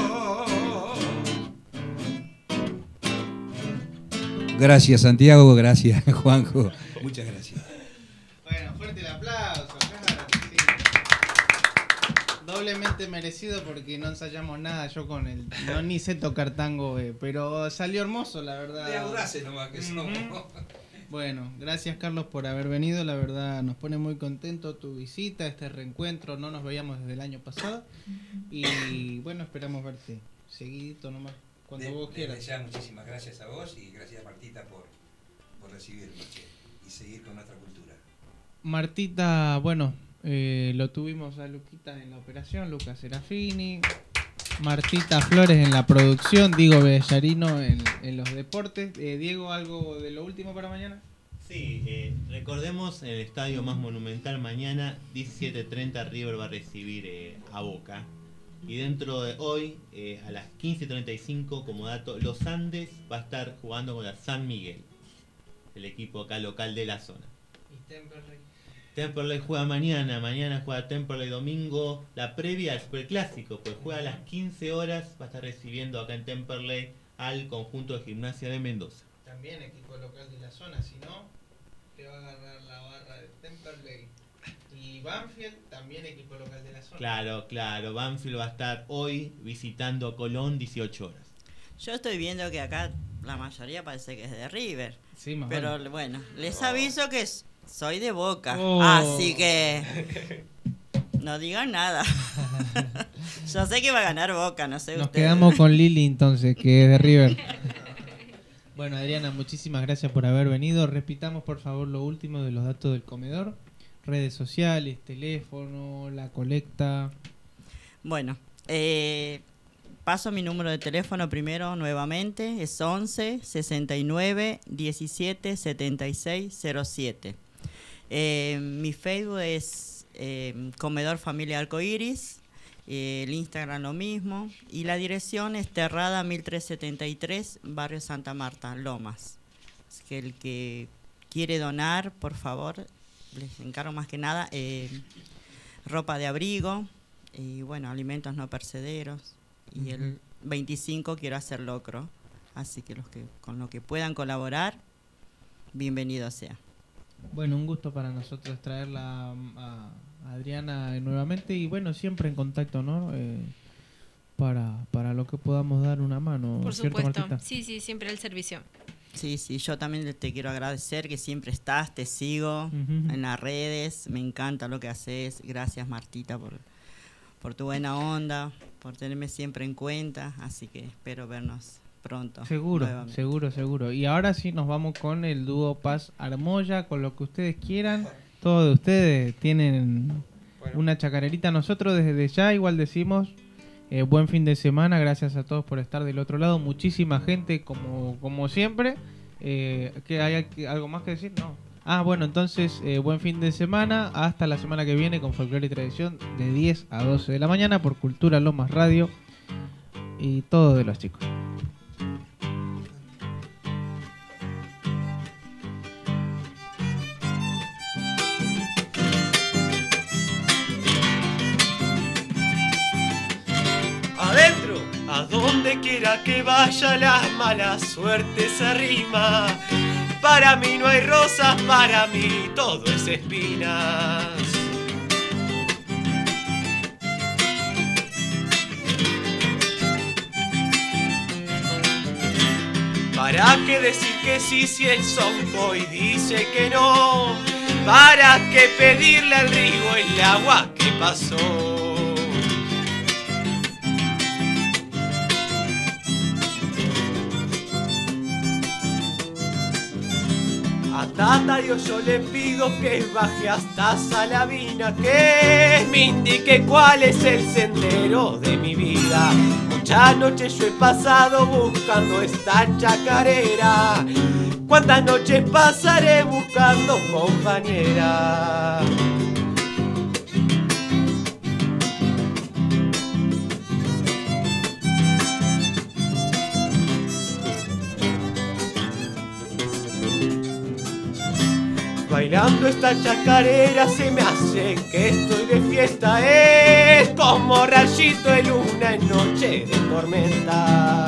Gracias Santiago, gracias (laughs) Juanjo. Muchas gracias. Bueno, fuerte el aplauso, claro que sí. Doblemente merecido porque no ensayamos nada yo con el. No ni sé tocar tango, eh, pero salió hermoso, la verdad. De audaces nomás que somos. Bueno, gracias Carlos por haber venido, la verdad nos pone muy contento tu visita, este reencuentro, no nos veíamos desde el año pasado y bueno, esperamos verte seguidito nomás, cuando De- vos quieras. ya, muchísimas gracias a vos y gracias Martita por, por recibirme che, y seguir con nuestra cultura. Martita, bueno, eh, lo tuvimos a Luquita en la operación, Lucas Serafini, Martita Flores en la producción, Diego Bellarino en, en los deportes. Eh, Diego, ¿algo de lo último para mañana? Sí, eh, recordemos el estadio más monumental mañana, 17.30 River va a recibir eh, a Boca. Y dentro de hoy, eh, a las 15.35, como dato, Los Andes va a estar jugando con la San Miguel, el equipo acá local de la zona. Temperley juega mañana, mañana juega Temperley domingo, la previa al Superclásico, pues juega a las 15 horas, va a estar recibiendo acá en Temperley al conjunto de gimnasia de Mendoza. También equipo local de la zona, si no, te va a agarrar la barra de Temperley. Y Banfield, también equipo local de la zona. Claro, claro, Banfield va a estar hoy visitando a Colón 18 horas. Yo estoy viendo que acá la mayoría parece que es de River. Sí, más Pero vale. bueno, les aviso que soy de Boca. Oh. Así que (laughs) no digan nada. (laughs) Yo sé que va a ganar Boca, no sé Nos ustedes. quedamos con Lili entonces, que es de River. (laughs) Bueno, Adriana, muchísimas gracias por haber venido. Repitamos por favor lo último de los datos del comedor. Redes sociales, teléfono, la colecta. Bueno, eh, paso mi número de teléfono primero nuevamente. Es 11 69 17 76 07. Eh, mi Facebook es eh, Comedor Familia Arcoiris. eh, el Instagram lo mismo. Y la dirección es Terrada 1373, Barrio Santa Marta, Lomas. Que el que quiere donar, por favor, les encargo más que nada eh, ropa de abrigo y bueno, alimentos no percederos. Y el 25 quiero hacer locro. Así que los que con lo que puedan colaborar, bienvenido sea. Bueno, un gusto para nosotros traerla a a Adriana nuevamente y bueno, siempre en contacto, ¿no? Eh, para, para lo que podamos dar una mano. Por ¿cierto, supuesto. Martita? Sí, sí, siempre al servicio. Sí, sí, yo también te quiero agradecer que siempre estás, te sigo en las redes, me encanta lo que haces. Gracias Martita por, por tu buena onda, por tenerme siempre en cuenta, así que espero vernos pronto. Seguro, nuevamente. seguro, seguro. Y ahora sí nos vamos con el dúo Paz Armoya, con lo que ustedes quieran. Todos de ustedes tienen una chacarerita. Nosotros desde ya igual decimos eh, buen fin de semana. Gracias a todos por estar del otro lado. Muchísima gente como, como siempre. Eh, ¿qué hay algo más que decir? No. Ah, bueno, entonces eh, buen fin de semana. Hasta la semana que viene con Folclore y Tradición de 10 a 12 de la mañana por Cultura Lomas Radio y todo de los chicos. Donde quiera que vaya la mala suerte se arrima. Para mí no hay rosas, para mí todo es espinas. ¿Para qué decir que sí si el sonboy dice que no? ¿Para qué pedirle al río el agua que pasó? Tata Dios yo le pido que baje hasta Salavina, que me indique cuál es el sendero de mi vida. Muchas noches yo he pasado buscando esta chacarera. ¿Cuántas noches pasaré buscando compañera? Bailando esta chacarera se me hace que estoy de fiesta. Es como rayito de luna en noche de tormenta.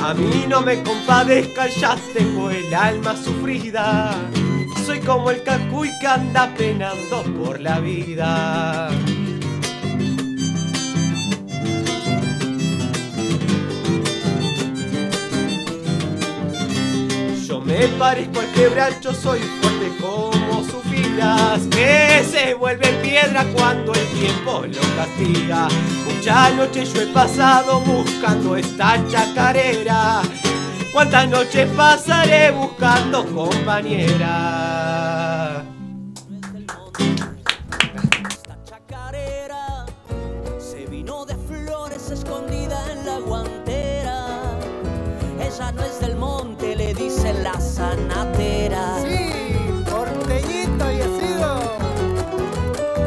A mí no me compadezca, ya tengo el alma sufrida. Soy como el cacuy que anda penando por la vida. Me parezco al quebracho, soy fuerte como sus filas, que se vuelve piedra cuando el tiempo lo castiga. Muchas noches yo he pasado buscando esta chacarera. ¿Cuántas noches pasaré buscando compañera?